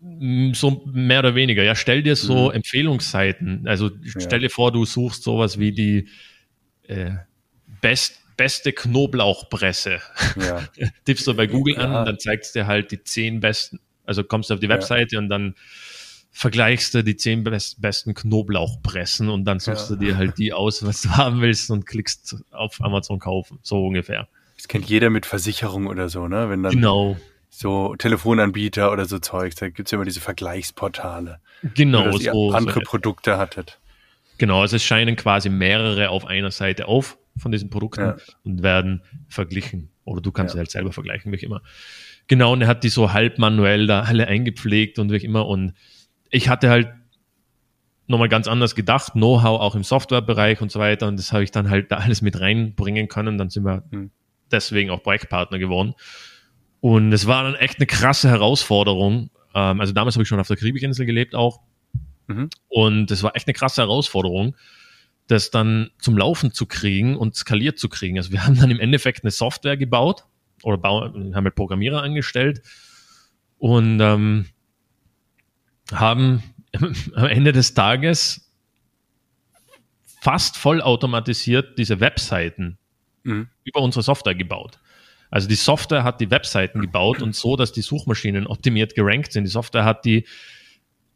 Mm, so mehr oder weniger. Ja, stell dir so mhm. Empfehlungsseiten. Also stell dir vor, du suchst sowas wie die äh, best, beste Knoblauchpresse. Ja. *laughs* Tippst du bei Google an und dann zeigst dir halt die zehn besten. Also kommst du auf die Webseite und dann vergleichst du die zehn best, besten Knoblauchpressen und dann suchst ja. du dir halt die aus, was du *laughs* haben willst und klickst auf Amazon kaufen. So ungefähr. Das kennt jeder mit Versicherung oder so, ne? Wenn dann genau. so Telefonanbieter oder so Zeugs, da gibt's ja immer diese Vergleichsportale. Genau, dass so, ihr andere so, Produkte hattet. Genau, also es scheinen quasi mehrere auf einer Seite auf von diesen Produkten Ja. und werden verglichen. Oder du kannst Ja. sie halt selber vergleichen, wie auch immer. Genau, und er hat die so halb manuell da alle eingepflegt und wie auch immer. Und ich hatte halt nochmal ganz anders gedacht, Know-how auch im Softwarebereich und so weiter. Und das habe ich dann halt da alles mit reinbringen können. Dann sind wir Hm. deswegen auch Projektpartner geworden. Und es war dann echt eine krasse Herausforderung. Ähm, also damals habe ich schon auf der Karibikinsel gelebt auch. Mhm. Und es war echt eine krasse Herausforderung, das dann zum Laufen zu kriegen und skaliert zu kriegen. Also wir haben dann im Endeffekt eine Software gebaut oder haben halt Programmierer angestellt und ähm, haben *laughs* am Ende des Tages fast vollautomatisiert diese Webseiten Mhm. über unsere Software gebaut. Also die Software hat die Webseiten gebaut und so, dass die Suchmaschinen optimiert gerankt sind. Die Software hat die,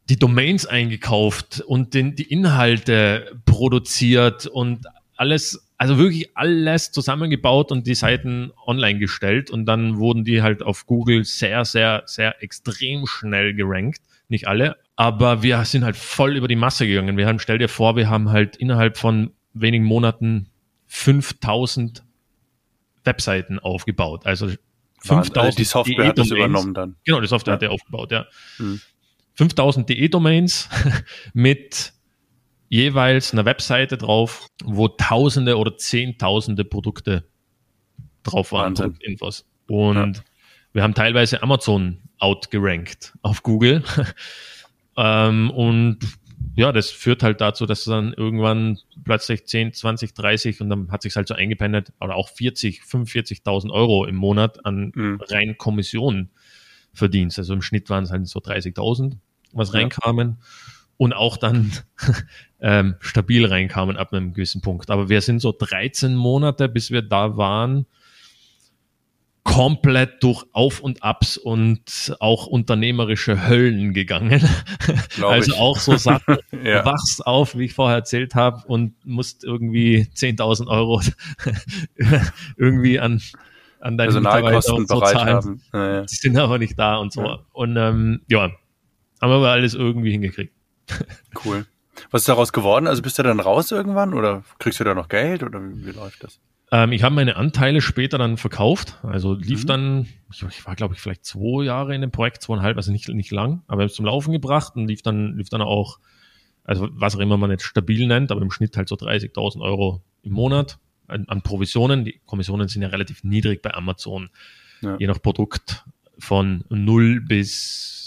die Domains eingekauft und den, die Inhalte produziert und alles, also wirklich alles zusammengebaut und die Seiten online gestellt und dann wurden die halt auf Google sehr, sehr, sehr extrem schnell gerankt. Nicht alle, aber wir sind halt voll über die Masse gegangen. Wir haben, stell dir vor, wir haben halt innerhalb von wenigen Monaten 5000 Webseiten aufgebaut. Also Wahnsinn. 5000 Also die Software hat das übernommen dann. Genau, die Software Ja. hat er aufgebaut, ja. Mhm. 5000 DE-Domains mit jeweils einer Webseite drauf, wo Tausende oder Zehntausende Produkte drauf waren. Produktinfos. Und wir haben teilweise Amazon outgerankt auf Google. *laughs* ähm, und ja, das führt halt dazu, dass dann irgendwann plötzlich 10, 20, 30 und dann hat sich halt so eingependelt oder auch 40, 45.000 Euro im Monat an Mhm. rein Kommission verdienst. Also im Schnitt waren es halt so 30.000, was Ja. reinkamen und auch dann *laughs* ähm, stabil reinkamen ab einem gewissen Punkt. Aber wir sind so 13 Monate, bis wir da waren, komplett durch Auf und Abs und auch unternehmerische Höllen gegangen. Also ich. auch so Sachen, *laughs* Ja. wachst auf, wie ich vorher erzählt habe, und musst irgendwie 10.000 Euro *laughs* irgendwie an, an deine Mitarbeiter Personalkosten und so bereit zahlen. haben. Ja, ja. Die sind aber nicht da und so. Und ähm, ja, haben wir alles irgendwie hingekriegt. *laughs* Cool. Was ist daraus geworden? Also bist du dann raus irgendwann oder kriegst du da noch Geld oder wie, wie läuft das? Ähm, ich habe meine Anteile später dann verkauft. Also lief Mhm. dann, ich, ich war glaube ich vielleicht zwei Jahre in dem Projekt, zweieinhalb, also nicht, nicht lang, aber es zum Laufen gebracht und lief dann, lief dann auch, also was auch immer man jetzt stabil nennt, aber im Schnitt halt so 30.000 Euro im Monat an, an Provisionen. Die Kommissionen sind ja relativ niedrig bei Amazon, Ja. je nach Produkt von 0 bis,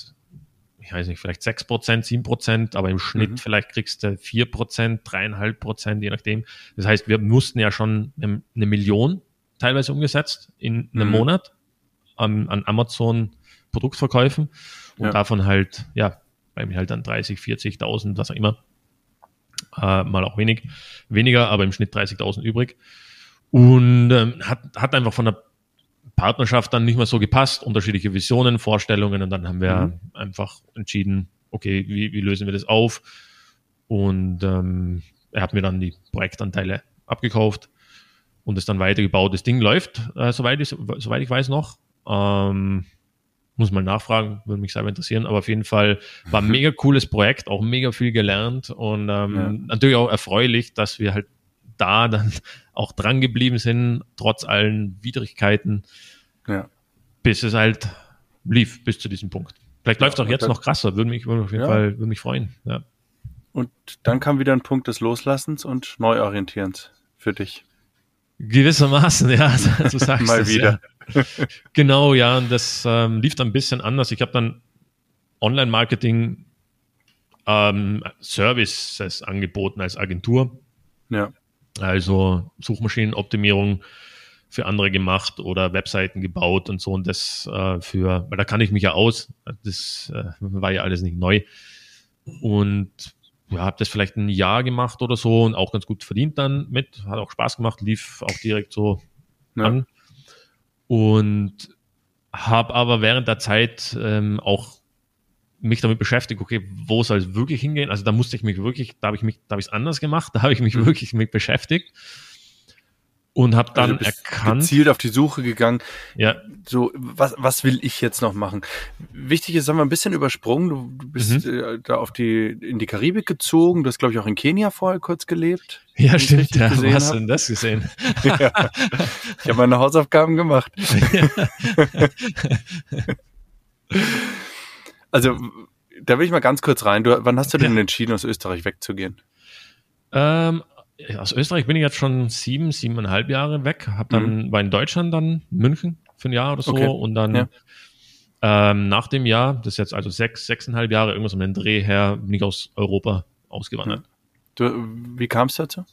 ich weiß nicht, vielleicht 6 Prozent, 7 Prozent, aber im Schnitt Mhm. vielleicht kriegst du 4 Prozent, 3,5 Prozent, je nachdem. Das heißt, wir mussten ja schon eine, eine Million teilweise umgesetzt in einem Mhm. Monat an, an Amazon Produktverkäufen und Ja. davon halt, ja, bei mir halt dann 30, 40.000, was auch immer, äh, mal auch wenig, weniger, aber im Schnitt 30.000 übrig. Und ähm, hat, hat einfach von der Partnerschaft dann nicht mehr so gepasst, unterschiedliche Visionen, Vorstellungen und dann haben wir Mhm. einfach entschieden, okay, wie, wie lösen wir das auf? Und ähm, er hat mir dann die Projektanteile abgekauft und es dann weitergebaut. Das Ding läuft, äh, soweit, ich, soweit ich weiß noch. Ähm, muss mal nachfragen, würde mich selber interessieren, aber auf jeden Fall war *laughs* ein mega cooles Projekt, auch mega viel gelernt und ähm, Ja. natürlich auch erfreulich, dass wir halt da dann auch dran geblieben sind, trotz allen Widrigkeiten, Ja. bis es halt lief, bis zu diesem Punkt. Vielleicht läuft es auch jetzt noch krasser, würde mich, würde mich auf jeden Ja. Fall würde mich freuen. Ja. Und dann kam wieder ein Punkt des Loslassens und Neuorientierens für dich. Gewissermaßen, ja, *laughs* du sagst Mal es, wieder. Ja. *laughs* Genau, ja, und das ähm, lief dann ein bisschen anders. Ich habe dann Online-Marketing ähm, Services angeboten als Agentur. Ja. Also Suchmaschinenoptimierung für andere gemacht oder Webseiten gebaut und so und das äh, für, weil da kann ich mich ja aus. Das äh, war ja alles nicht neu. Und ja, habe das vielleicht ein Jahr gemacht oder so und auch ganz gut verdient dann mit. Hat auch Spaß gemacht, lief auch direkt so Ja. an. Und habe aber während der Zeit ähm, auch mich damit beschäftigt, okay, wo soll es wirklich hingehen? Also da musste ich mich wirklich, da habe ich mich, da habe ich es anders gemacht, *laughs* da habe ich mich Mhm. wirklich mit beschäftigt. und habe dann also erkannt. Gezielt auf die Suche gegangen. Ja. So, was, was will ich jetzt noch machen? Wichtig ist, haben wir ein bisschen übersprungen. Du, du bist mhm. äh, da auf die, in die Karibik gezogen. Du hast, glaube ich, auch in Kenia vorher kurz gelebt. Ja, stimmt. Ja. Wo hast du denn das gesehen? *laughs* ja. Ich habe meine Hausaufgaben gemacht. *laughs* also, da will ich mal ganz kurz rein. Du, wann hast du denn ja. entschieden, aus Österreich wegzugehen? Ähm, aus Österreich bin ich jetzt schon sieben, siebeneinhalb Jahre weg. Hab dann mhm. war in Deutschland dann München für ein Jahr oder so okay. und dann ja. ähm, nach dem Jahr, das ist jetzt also sechs, sechseinhalb Jahre, irgendwas um den Dreh her, bin ich aus Europa ausgewandert. Du, wie kam es dazu?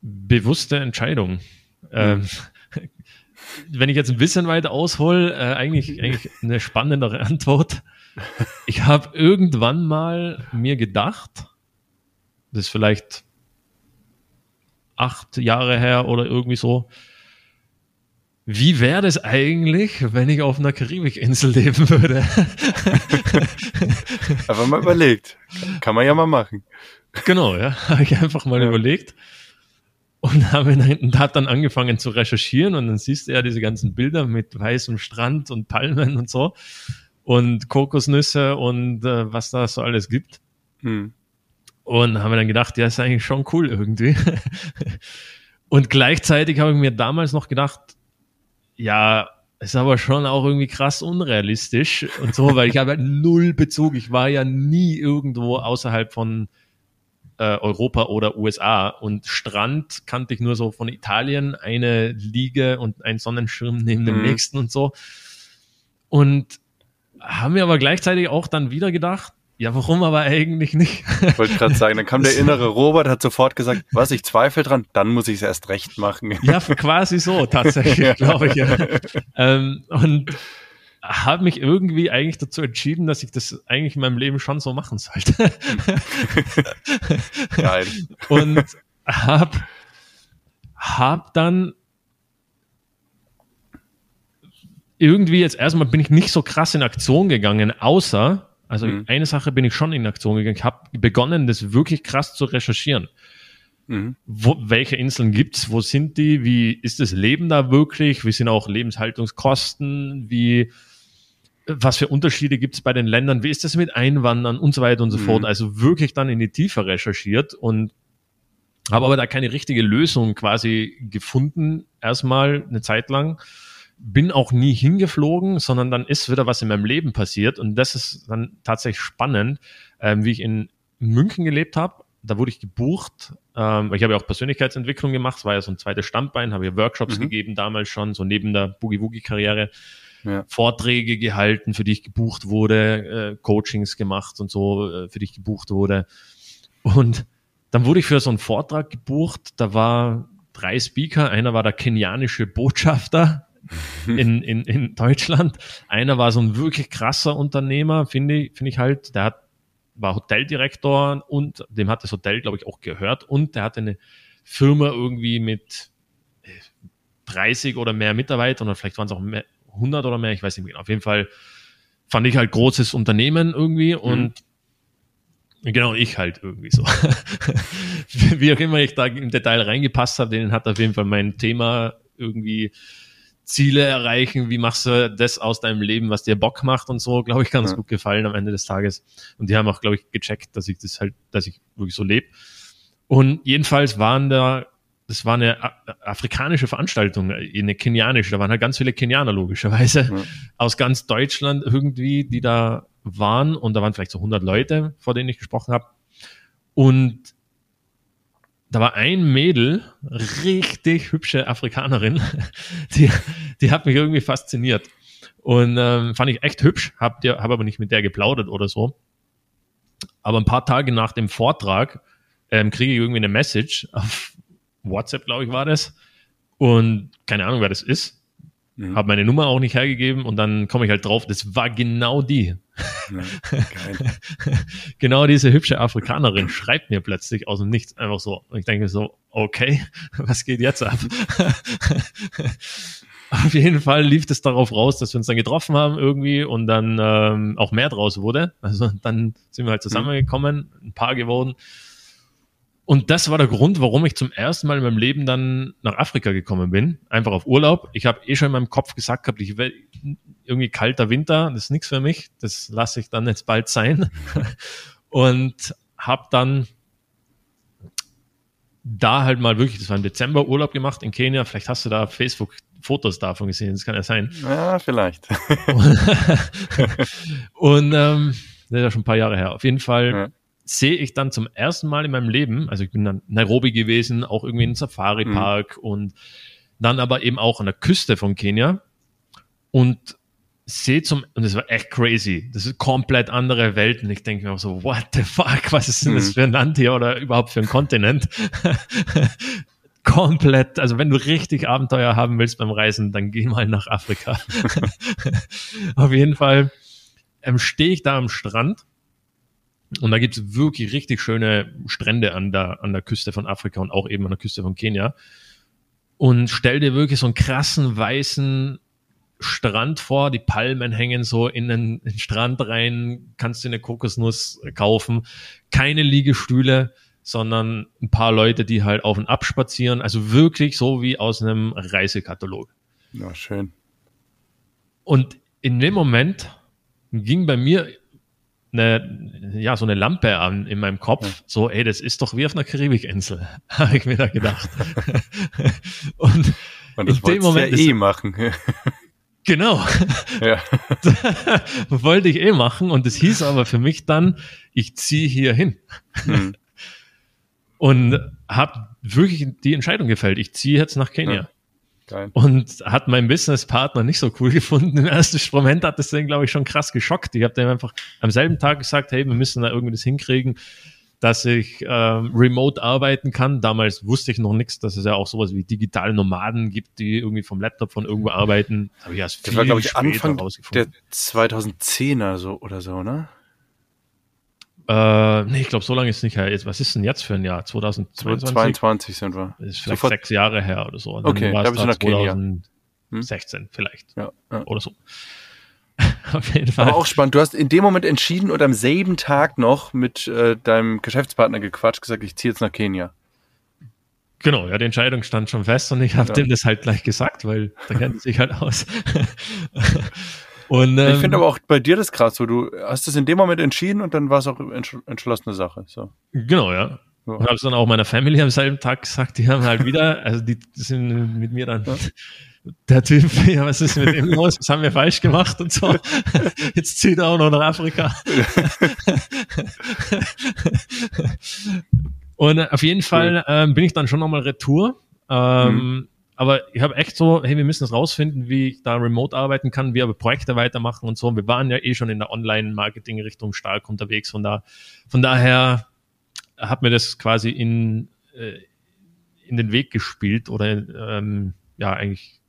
Bewusste Entscheidung. Mhm. Ähm, wenn ich jetzt ein bisschen weiter aushole, äh, eigentlich, *laughs* eigentlich eine spannendere Antwort. Ich habe irgendwann mal mir gedacht, das ist vielleicht acht Jahre her oder irgendwie so. Wie wäre das eigentlich, wenn ich auf einer Karibikinsel leben würde? Einfach mal überlegt. Kann man ja mal machen. Genau, ja. Habe ich einfach mal ja. überlegt. *laughs* Und habe dann, hat dann angefangen zu recherchieren und dann siehst du ja diese ganzen Bilder mit weißem Strand und Palmen und so und Kokosnüsse und äh, was da so alles gibt. Hm. Und haben wir dann gedacht, ja, ist eigentlich schon cool irgendwie. *laughs* und gleichzeitig habe ich mir damals noch gedacht, ja, ist aber schon auch irgendwie krass unrealistisch und so, weil ich habe halt null Bezug. Ich war ja nie irgendwo außerhalb von äh, Europa oder USA und Strand kannte ich nur so von Italien, eine Liege und ein Sonnenschirm *laughs* neben dem mhm. nächsten und so. Und haben wir aber gleichzeitig auch dann wieder gedacht, ja, warum aber eigentlich nicht? Wollte gerade sagen, dann kam der *laughs* innere Robert, hat sofort gesagt, was, ich zweifle dran, dann muss ich es erst recht machen. Ja, quasi so, tatsächlich, *laughs* glaube ich. Ja. Ähm, und habe mich irgendwie eigentlich dazu entschieden, dass ich das eigentlich in meinem Leben schon so machen sollte. *laughs* Geil. Und hab, hab dann irgendwie jetzt erstmal bin ich nicht so krass in Aktion gegangen, außer also mhm. eine Sache bin ich schon in Aktion gegangen. Ich habe begonnen, das wirklich krass zu recherchieren. Mhm. Wo, welche Inseln gibt's? Wo sind die? Wie ist das Leben da wirklich? Wie sind auch Lebenshaltungskosten? Wie was für Unterschiede gibt's bei den Ländern? Wie ist das mit Einwandern und so weiter und so mhm. fort? Also wirklich dann in die Tiefe recherchiert und habe aber da keine richtige Lösung quasi gefunden. Erstmal eine Zeit lang bin auch nie hingeflogen, sondern dann ist wieder was in meinem Leben passiert und das ist dann tatsächlich spannend, ähm, wie ich in München gelebt habe. Da wurde ich gebucht. Ähm, ich habe ja auch Persönlichkeitsentwicklung gemacht, es war ja so ein zweites Standbein, habe ja Workshops mhm. gegeben damals schon, so neben der Boogie-Woogie-Karriere. Ja. Vorträge gehalten, für die ich gebucht wurde, äh, Coachings gemacht und so, äh, für die ich gebucht wurde. Und dann wurde ich für so einen Vortrag gebucht. Da war drei Speaker. Einer war der kenianische Botschafter *laughs* in, in, in Deutschland. Einer war so ein wirklich krasser Unternehmer, finde ich, finde ich halt. Der hat, war Hoteldirektor und dem hat das Hotel, glaube ich, auch gehört. Und der hatte eine Firma irgendwie mit 30 oder mehr Mitarbeitern oder vielleicht waren es auch mehr, 100 oder mehr, ich weiß nicht mehr genau. Auf jeden Fall fand ich halt großes Unternehmen irgendwie mhm. und Genau, ich halt irgendwie so. *laughs* Wie auch immer ich da im Detail reingepasst habe, denen hat auf jeden Fall mein Thema irgendwie Ziele erreichen, wie machst du das aus deinem Leben, was dir Bock macht und so, glaube ich, ganz ja. gut gefallen am Ende des Tages. Und die haben auch, glaube ich, gecheckt, dass ich das halt, dass ich wirklich so lebe. Und jedenfalls waren da, das war eine afrikanische Veranstaltung, eine kenianische, da waren halt ganz viele Kenianer logischerweise ja. aus ganz Deutschland irgendwie, die da waren und da waren vielleicht so 100 Leute, vor denen ich gesprochen habe. Und da war ein Mädel, richtig hübsche Afrikanerin, *laughs* die, die hat mich irgendwie fasziniert. Und ähm, fand ich echt hübsch, hab, dir, hab aber nicht mit der geplaudert oder so. Aber ein paar Tage nach dem Vortrag ähm, kriege ich irgendwie eine Message auf WhatsApp, glaube ich, war das. Und keine Ahnung, wer das ist. Mhm. Habe meine Nummer auch nicht hergegeben und dann komme ich halt drauf, das war genau die. Ja, *laughs* genau diese hübsche Afrikanerin *clears throat* schreibt mir plötzlich aus dem Nichts einfach so. Und ich denke so, okay, *laughs* was geht jetzt ab? *laughs* Auf jeden Fall lief es darauf raus, dass wir uns dann getroffen haben irgendwie und dann ähm, auch mehr draus wurde. Also dann sind wir halt zusammengekommen, ein Paar geworden. Und das war der Grund, warum ich zum ersten Mal in meinem Leben dann nach Afrika gekommen bin. Einfach auf Urlaub. Ich habe eh schon in meinem Kopf gesagt gehabt, ich will irgendwie kalter Winter, das ist nichts für mich. Das lasse ich dann jetzt bald sein. *laughs* Und habe dann da halt mal wirklich, das war im Dezember Urlaub gemacht in Kenia. Vielleicht hast du da Facebook Fotos davon gesehen, das kann ja sein. Ja, vielleicht. *laughs* *laughs* und ähm, das ist ja schon ein paar Jahre her. Auf jeden Fall ja sehe ich dann zum ersten Mal in meinem Leben, also ich bin dann Nairobi gewesen, auch irgendwie in Safari-Park mhm. und dann aber eben auch an der Küste von Kenia und sehe zum, und das war echt crazy, das ist komplett andere Welten. Ich denke mir auch so, what the fuck, was ist denn das mhm. für ein Land hier oder überhaupt für ein Kontinent? *laughs* komplett, also wenn du richtig Abenteuer haben willst beim Reisen, dann geh mal nach Afrika. *laughs* *laughs* Auf jeden Fall ähm, stehe ich da am Strand und da gibt's wirklich richtig schöne Strände an der, an der Küste von Afrika und auch eben an der Küste von Kenia. Und stell dir wirklich so einen krassen weißen Strand vor, die Palmen hängen so in den, in den Strand rein, kannst du eine Kokosnuss kaufen, keine Liegestühle, sondern ein paar Leute, die halt auf und ab spazieren, also wirklich so wie aus einem Reisekatalog. Ja, schön. Und in dem Moment ging bei mir eine, ja, so eine Lampe an in meinem Kopf. Ja. So, ey, das ist doch wie auf einer Karibikinsel, *laughs* habe ich mir da gedacht. *laughs* und, und das in dem Moment ja eh machen. *laughs* Genau. Ja. wollte ich eh machen und das hieß aber für mich dann, ich ziehe hier hin. Mhm. Und habe wirklich die Entscheidung gefällt, ich ziehe jetzt nach Kenia. Ja. Geil. Und hat mein Businesspartner nicht so cool *laughs* gefunden. Im ersten Moment hat das den, glaube ich, schon krass geschockt. Ich habe dem einfach am selben Tag gesagt, hey, wir müssen da irgendwie das hinkriegen, dass ich ähm, remote arbeiten kann. Damals wusste ich noch nichts, dass es ja auch sowas wie digitale Nomaden gibt, die irgendwie vom Laptop von irgendwo arbeiten. Habe ich erst das war, glaube ich, Anfang der 2010er so oder so, ne? Äh, nee, ich glaube, so lange ist es nicht her. Jetzt, was ist denn jetzt für ein Jahr? 2022? 2022 sind wir. Das ist vielleicht Sofort. sechs Jahre her oder so. Und okay, da bist du nach 2016 hm? vielleicht. Ja, ja. Oder so. *laughs* Auf jeden Fall. Aber auch spannend. Du hast in dem Moment entschieden und am selben Tag noch mit äh, deinem Geschäftspartner gequatscht, gesagt, ich ziehe jetzt nach Kenia. Genau, ja, die Entscheidung stand schon fest und ich habe ja. dem das halt gleich gesagt, weil da kennt sich halt aus. *laughs* Und, ähm, ich finde aber auch bei dir das krass, so du hast es in dem Moment entschieden und dann war es auch entschlossene Sache. So. Genau, ja. ja. Und habe es dann auch meiner Family am selben Tag gesagt, die haben halt wieder, also die sind mit mir dann ja. der Typ, *laughs* ja, was ist mit ihm los? Was haben wir falsch gemacht und so? *laughs* Jetzt zieht er auch noch nach Afrika. *laughs* und auf jeden Fall ähm, bin ich dann schon nochmal retour. Ähm, mhm. Aber ich habe echt so, hey, wir müssen es rausfinden, wie ich da remote arbeiten kann, wie aber Projekte weitermachen und so. Wir waren ja eh schon in der Online-Marketing-Richtung stark unterwegs. Von, da, von daher hat mir das quasi in, äh, in den Weg gespielt oder ähm, ja, eigentlich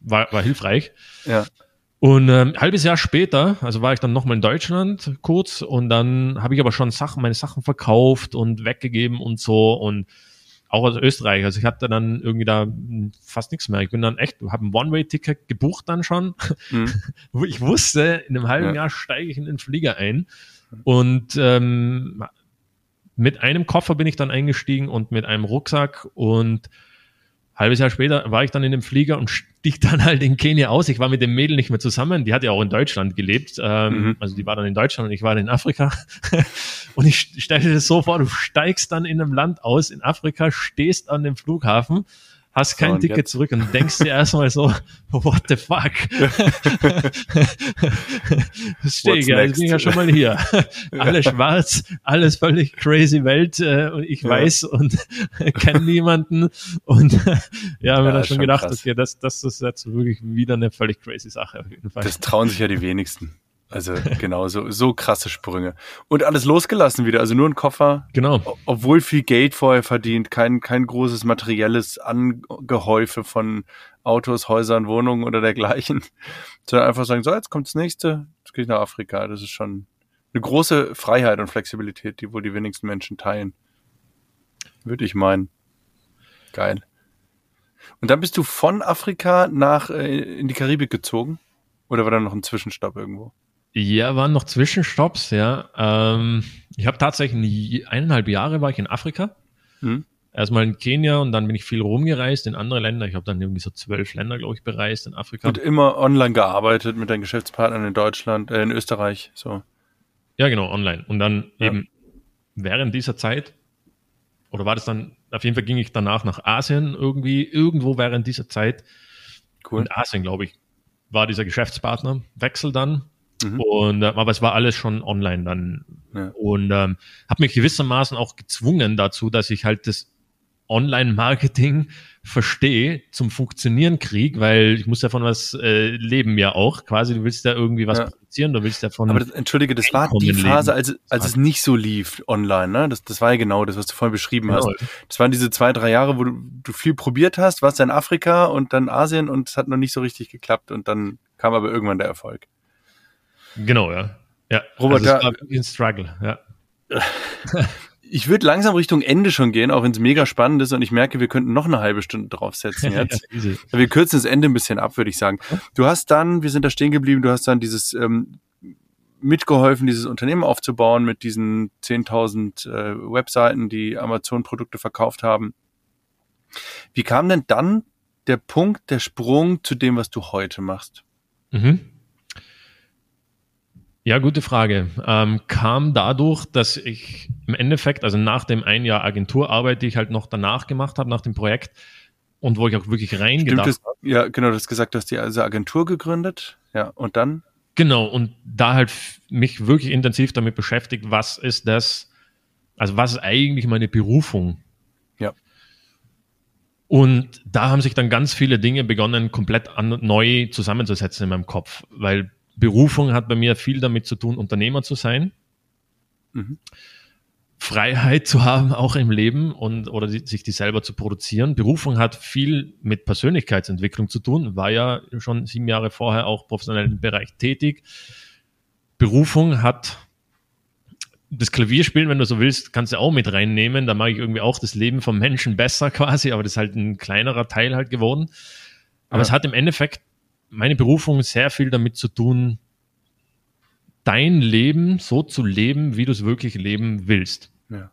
war, war hilfreich. Ja. Und ähm, halbes Jahr später, also war ich dann nochmal in Deutschland kurz und dann habe ich aber schon Sachen, meine Sachen verkauft und weggegeben und so und auch aus Österreich. Also ich hatte dann irgendwie da fast nichts mehr. Ich bin dann echt, habe ein One-Way-Ticket gebucht dann schon. Mhm. *laughs* ich wusste, in einem halben ja. Jahr steige ich in den Flieger ein. Und ähm, mit einem Koffer bin ich dann eingestiegen und mit einem Rucksack und halbes Jahr später war ich dann in dem Flieger und stieg dann halt in Kenia aus. Ich war mit dem Mädel nicht mehr zusammen. Die hat ja auch in Deutschland gelebt. Ähm, mhm. Also die war dann in Deutschland und ich war in Afrika. *laughs* und ich stelle dir das so vor, du steigst dann in einem Land aus, in Afrika, stehst an dem Flughafen hast kein so, Ticket jetzt? zurück und denkst dir erstmal so, *laughs* what the fuck? *laughs* Stehe ich ja, bin ja schon mal hier. *laughs* alles schwarz, alles völlig crazy Welt äh, und ich ja. weiß und kenne niemanden und ja, haben ja, dann schon gedacht, krass. okay, das, das ist jetzt wirklich wieder eine völlig crazy Sache auf jeden Fall. Das trauen sich ja die wenigsten. Also genau, so, so krasse Sprünge. Und alles losgelassen wieder, also nur ein Koffer. Genau. Obwohl viel Geld vorher verdient, kein, kein großes materielles Angehäufe von Autos, Häusern, Wohnungen oder dergleichen. *laughs* Sondern einfach sagen, so, jetzt kommt das nächste, jetzt gehe ich nach Afrika. Das ist schon eine große Freiheit und Flexibilität, die wohl die wenigsten Menschen teilen. Würde ich meinen. Geil. Und dann bist du von Afrika nach äh, in die Karibik gezogen? Oder war da noch ein Zwischenstopp irgendwo? Ja, waren noch Zwischenstopps, ja. Ähm, ich habe tatsächlich eineinhalb Jahre war ich in Afrika. Mhm. Erstmal in Kenia und dann bin ich viel rumgereist in andere Länder. Ich habe dann irgendwie so zwölf Länder, glaube ich, bereist in Afrika. Und immer online gearbeitet mit deinen Geschäftspartnern in Deutschland, äh, in Österreich, so. Ja, genau, online. Und dann ja. eben während dieser Zeit, oder war das dann, auf jeden Fall ging ich danach nach Asien irgendwie, irgendwo während dieser Zeit. Cool. In Asien, glaube ich, war dieser Geschäftspartner, Wechsel dann. Mhm. Und, äh, aber es war alles schon online dann. Ja. Und ähm, habe mich gewissermaßen auch gezwungen dazu, dass ich halt das Online-Marketing verstehe, zum Funktionieren krieg, weil ich muss davon was äh, leben ja auch. Quasi, du willst ja irgendwie was ja. produzieren, du willst davon. Aber das, entschuldige, das war die Phase, als, als es nicht so lief online, ne? Das, das war ja genau das, was du vorhin beschrieben genau. hast. Das waren diese zwei, drei Jahre, wo du, du viel probiert hast, warst in Afrika und dann Asien und es hat noch nicht so richtig geklappt und dann kam aber irgendwann der Erfolg. Genau, ja. Ja, Robert, also es war wirklich ein Struggle, ja. *laughs* ich würde langsam Richtung Ende schon gehen, auch wenn es mega spannend ist und ich merke, wir könnten noch eine halbe Stunde draufsetzen *laughs* jetzt. ja, wir kürzen das Ende ein bisschen ab, würde ich sagen. Du hast dann, wir sind da stehen geblieben, du hast dann dieses ähm, mitgeholfen, dieses Unternehmen aufzubauen mit diesen 10.000 äh, Webseiten, die Amazon-Produkte verkauft haben. Wie kam denn dann der Punkt, der Sprung zu dem, was du heute machst? Mhm. Ja, gute Frage. Ähm, kam dadurch, dass ich im Endeffekt, also nach dem ein Jahr Agenturarbeit, die ich halt noch danach gemacht habe, nach dem Projekt und wo ich auch wirklich reingedacht habe. Ja, genau, du hast gesagt, du hast die also Agentur gegründet. Ja, und dann? Genau, und da halt mich wirklich intensiv damit beschäftigt, was ist das, also was ist eigentlich meine Berufung? Ja. Und da haben sich dann ganz viele Dinge begonnen, komplett an, neu zusammenzusetzen in meinem Kopf, weil Berufung hat bei mir viel damit zu tun, Unternehmer zu sein. Mhm. Freiheit zu haben, auch im Leben und oder die, sich die selber zu produzieren. Berufung hat viel mit Persönlichkeitsentwicklung zu tun, war ja schon sieben Jahre vorher auch professionell im Bereich tätig. Berufung hat das Klavierspielen, wenn du so willst, kannst du auch mit reinnehmen. Da mache ich irgendwie auch das Leben vom Menschen besser *laughs* quasi, aber das ist halt ein kleinerer Teil halt geworden. Aber ja. es hat im Endeffekt meine Berufung sehr viel damit zu tun, dein Leben so zu leben, wie du es wirklich leben willst. Ja.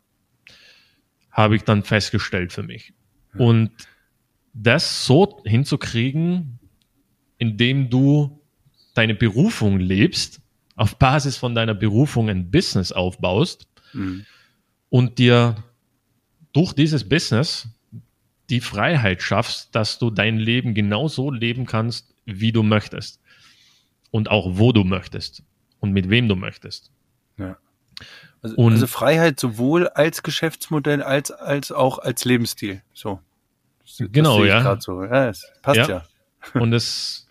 Habe ich dann festgestellt für mich. Ja. Und das so hinzukriegen, indem du deine Berufung lebst, auf Basis von deiner Berufung ein Business aufbaust mhm. und dir durch dieses Business die Freiheit schaffst, dass du dein Leben genauso leben kannst, wie du möchtest. Und auch wo du möchtest. Und mit wem du möchtest. Ja. Also, und, also Freiheit sowohl als Geschäftsmodell als, als auch als Lebensstil. So. Das, genau, das ja. So. ja. Es passt ja. ja. *laughs* Und es,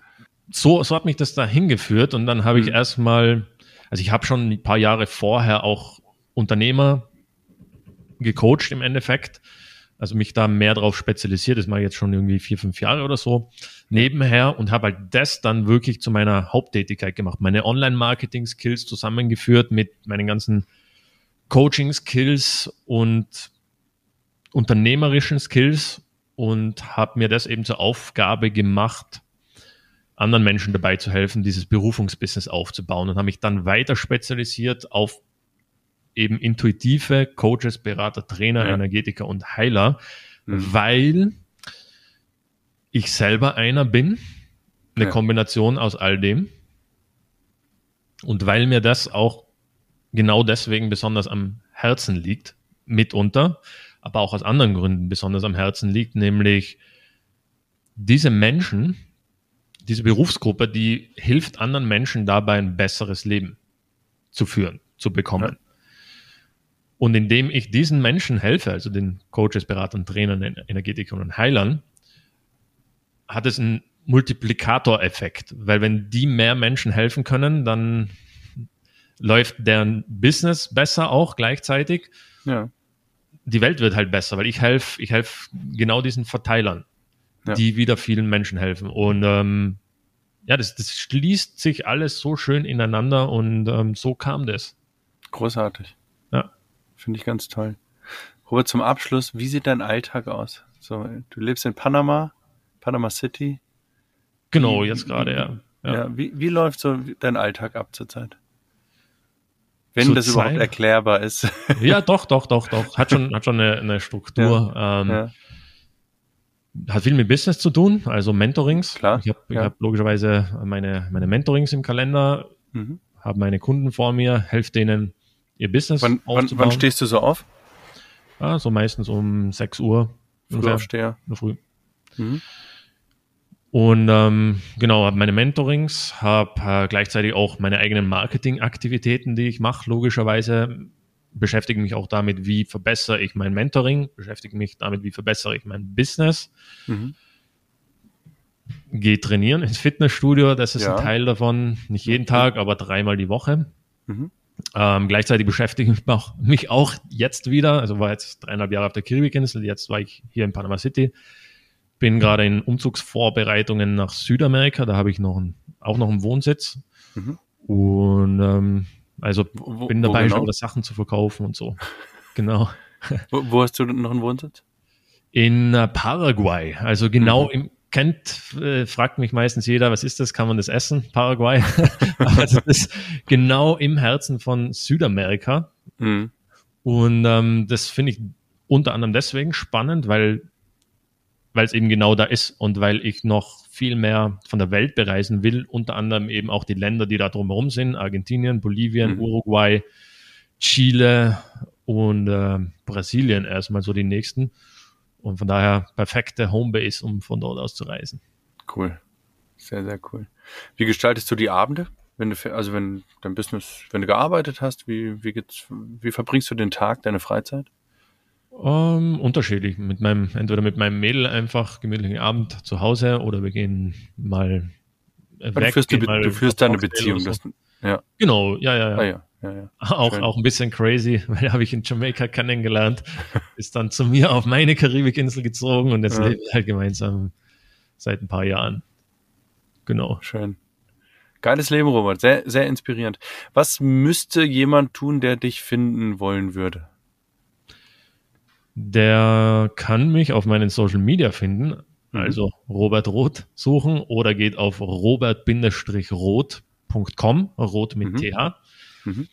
so, so hat mich das da hingeführt. Und dann habe mhm. ich erstmal, also ich habe schon ein paar Jahre vorher auch Unternehmer gecoacht im Endeffekt also mich da mehr drauf spezialisiert, das mache ich jetzt schon irgendwie vier, fünf Jahre oder so, nebenher und habe halt das dann wirklich zu meiner Haupttätigkeit gemacht. Meine Online-Marketing-Skills zusammengeführt mit meinen ganzen Coaching-Skills und unternehmerischen Skills und habe mir das eben zur Aufgabe gemacht, anderen Menschen dabei zu helfen, dieses Berufungsbusiness aufzubauen und habe mich dann weiter spezialisiert auf eben intuitive Coaches, Berater, Trainer, ja. Energetiker und Heiler, mhm. weil ich selber einer bin, eine ja. Kombination aus all dem. Und weil mir das auch genau deswegen besonders am Herzen liegt, mitunter, aber auch aus anderen Gründen besonders am Herzen liegt, nämlich diese Menschen, diese Berufsgruppe, die hilft anderen Menschen dabei, ein besseres Leben zu führen, zu bekommen. Und indem ich diesen Menschen helfe, also den Coaches, Beratern, Trainern, Energetikern und Heilern, hat es einen Multiplikatoreffekt. Weil wenn die mehr Menschen helfen können, dann läuft deren Business besser auch gleichzeitig. Ja. Die Welt wird halt besser, weil ich helfe, ich helfe genau diesen Verteilern, ja. die wieder vielen Menschen helfen. Und ähm, ja, das, das schließt sich alles so schön ineinander und ähm, so kam das. Großartig. Finde ich ganz toll. Robert, zum Abschluss, wie sieht dein Alltag aus? So, du lebst in Panama, Panama City. Genau, wie, jetzt gerade, ja. Ja, ja wie, wie läuft so dein Alltag ab zurzeit? Wenn das überhaupt Zeit, erklärbar ist. Ja, *laughs* doch, doch, doch, doch. Hat schon, hat schon eine, eine Struktur. Ja, ähm, ja. Hat viel mit Business zu tun, also Mentorings. Klar. Ich habe ja. hab logischerweise meine, meine Mentorings im Kalender, mhm. habe meine Kunden vor mir, helfe denen, ihr Business wann. Wann, wann stehst du so auf? Ja, so meistens um 6 Uhr. Frühaufsteher. Früh. Mhm. Und ähm, genau, habe meine Mentorings, habe äh, gleichzeitig auch meine eigenen Marketingaktivitäten, die ich mache, logischerweise. Beschäftige mich auch damit, wie verbessere ich mein Mentoring, beschäftige mich damit, wie verbessere ich mein Business. Mhm. Gehe trainieren ins Fitnessstudio, das ist ja. ein Teil davon. Nicht jeden Tag, aber dreimal die Woche. Mhm. Ähm, gleichzeitig beschäftige ich mich auch, jetzt wieder, also war jetzt dreieinhalb Jahre auf der Karibikinsel, jetzt war ich hier in Panama City, bin gerade in Umzugsvorbereitungen nach Südamerika, da habe ich noch ein, auch noch einen Wohnsitz. Mhm. Und ähm, also wo, bin dabei, genau? schon Sachen zu verkaufen und so. *laughs* genau. Wo, wo, hast du noch einen Wohnsitz? In äh, Paraguay, also genau mhm. im kennt, äh, fragt mich meistens jeder, was ist das? Kann man das essen? Paraguay. *laughs* also das ist genau im Herzen von Südamerika. Mhm. Und ähm, das finde ich unter anderem deswegen spannend, weil weil es eben genau da ist und weil ich noch viel mehr von der Welt bereisen will, unter anderem eben auch die Länder, die da drumherum sind, Argentinien, Bolivien, mhm. Uruguay, Chile und äh, Brasilien erstmal so die nächsten. Und von daher perfekte Homebase, um von dort aus zu reisen. Cool. Sehr, sehr cool. Wie gestaltest du die Abende? Wenn du, also wenn dein Business, wenn du gearbeitet hast, wie, wie geht's, wie verbringst du den Tag, deine Freizeit? Um, ähm, unterschiedlich. Mit meinem, entweder mit meinem Mädel einfach gemütlichen Abend zu Hause oder wir gehen mal weg. Du führst, die, du führst deine Beziehung. So. Das, ja. Genau, ja, ja, ja. Ah, ja. Ja, ja. Auch, auch ein bisschen crazy, *laughs* weil habe ich in Jamaika kennengelernt, ist dann zu mir auf meine Karibikinsel gezogen und jetzt ja. leben wir halt gemeinsam seit ein paar Jahren. Genau. Schön. Geiles Leben, Robert. Sehr, sehr inspirierend. Was müsste jemand tun, der dich finden wollen würde? Der kann mich auf meinen Social Media finden, mhm. also Robert Roth suchen oder geht auf robert-roth.com, Rot mit mhm. TH. Mhm.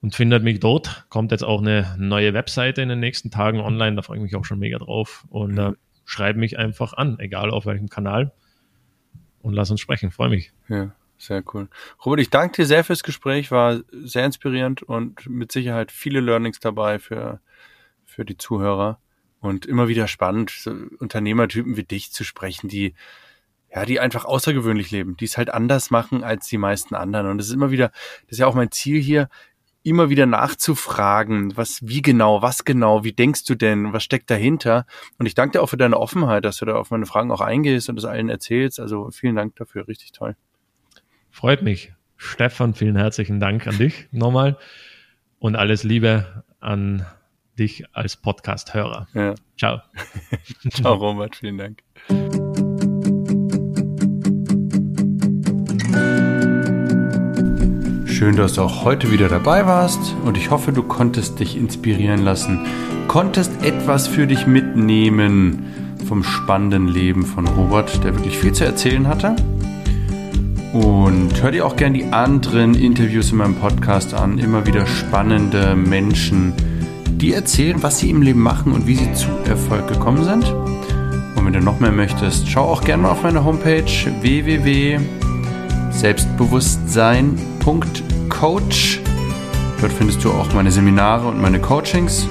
Und findet mich dort. Kommt jetzt auch eine neue Webseite in den nächsten Tagen online, da freue ich mich auch schon mega drauf. Und äh, schreibe mich einfach an, egal auf welchem Kanal. Und lass uns sprechen, freue mich. Ja. Sehr cool. Robert, ich danke dir sehr fürs Gespräch, war sehr inspirierend und mit Sicherheit viele Learnings dabei für für die Zuhörer und immer wieder spannend, so Unternehmertypen wie dich zu sprechen, die ja, die einfach außergewöhnlich leben, die es halt anders machen als die meisten anderen. Und das ist immer wieder, das ist ja auch mein Ziel hier, immer wieder nachzufragen, was, wie genau, was genau, wie denkst du denn, was steckt dahinter? Und ich danke dir auch für deine Offenheit, dass du da auf meine Fragen auch eingehst und das allen erzählst. Also vielen Dank dafür, richtig toll. Freut mich. Stefan, vielen herzlichen Dank an dich nochmal und alles Liebe an dich als Podcast-Hörer. Ja. Ciao. *laughs* Ciao, Robert. Vielen Dank. Schön, dass du auch heute wieder dabei warst und ich hoffe, du konntest dich inspirieren lassen, konntest etwas für dich mitnehmen vom spannenden Leben von Robert, der wirklich viel zu erzählen hatte. Und hör dir auch gerne die anderen Interviews in meinem Podcast an. Immer wieder spannende Menschen, die erzählen, was sie im Leben machen und wie sie zu Erfolg gekommen sind. Und wenn du noch mehr möchtest, schau auch gerne mal auf meine Homepage www.selbstbewusstsein.coach. Dort findest du auch meine Seminare und meine Coachings.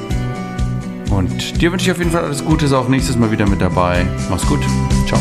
Und dir wünsche ich auf jeden Fall alles Gute, sei auch nächstes Mal wieder mit dabei. Mach's gut. Ciao.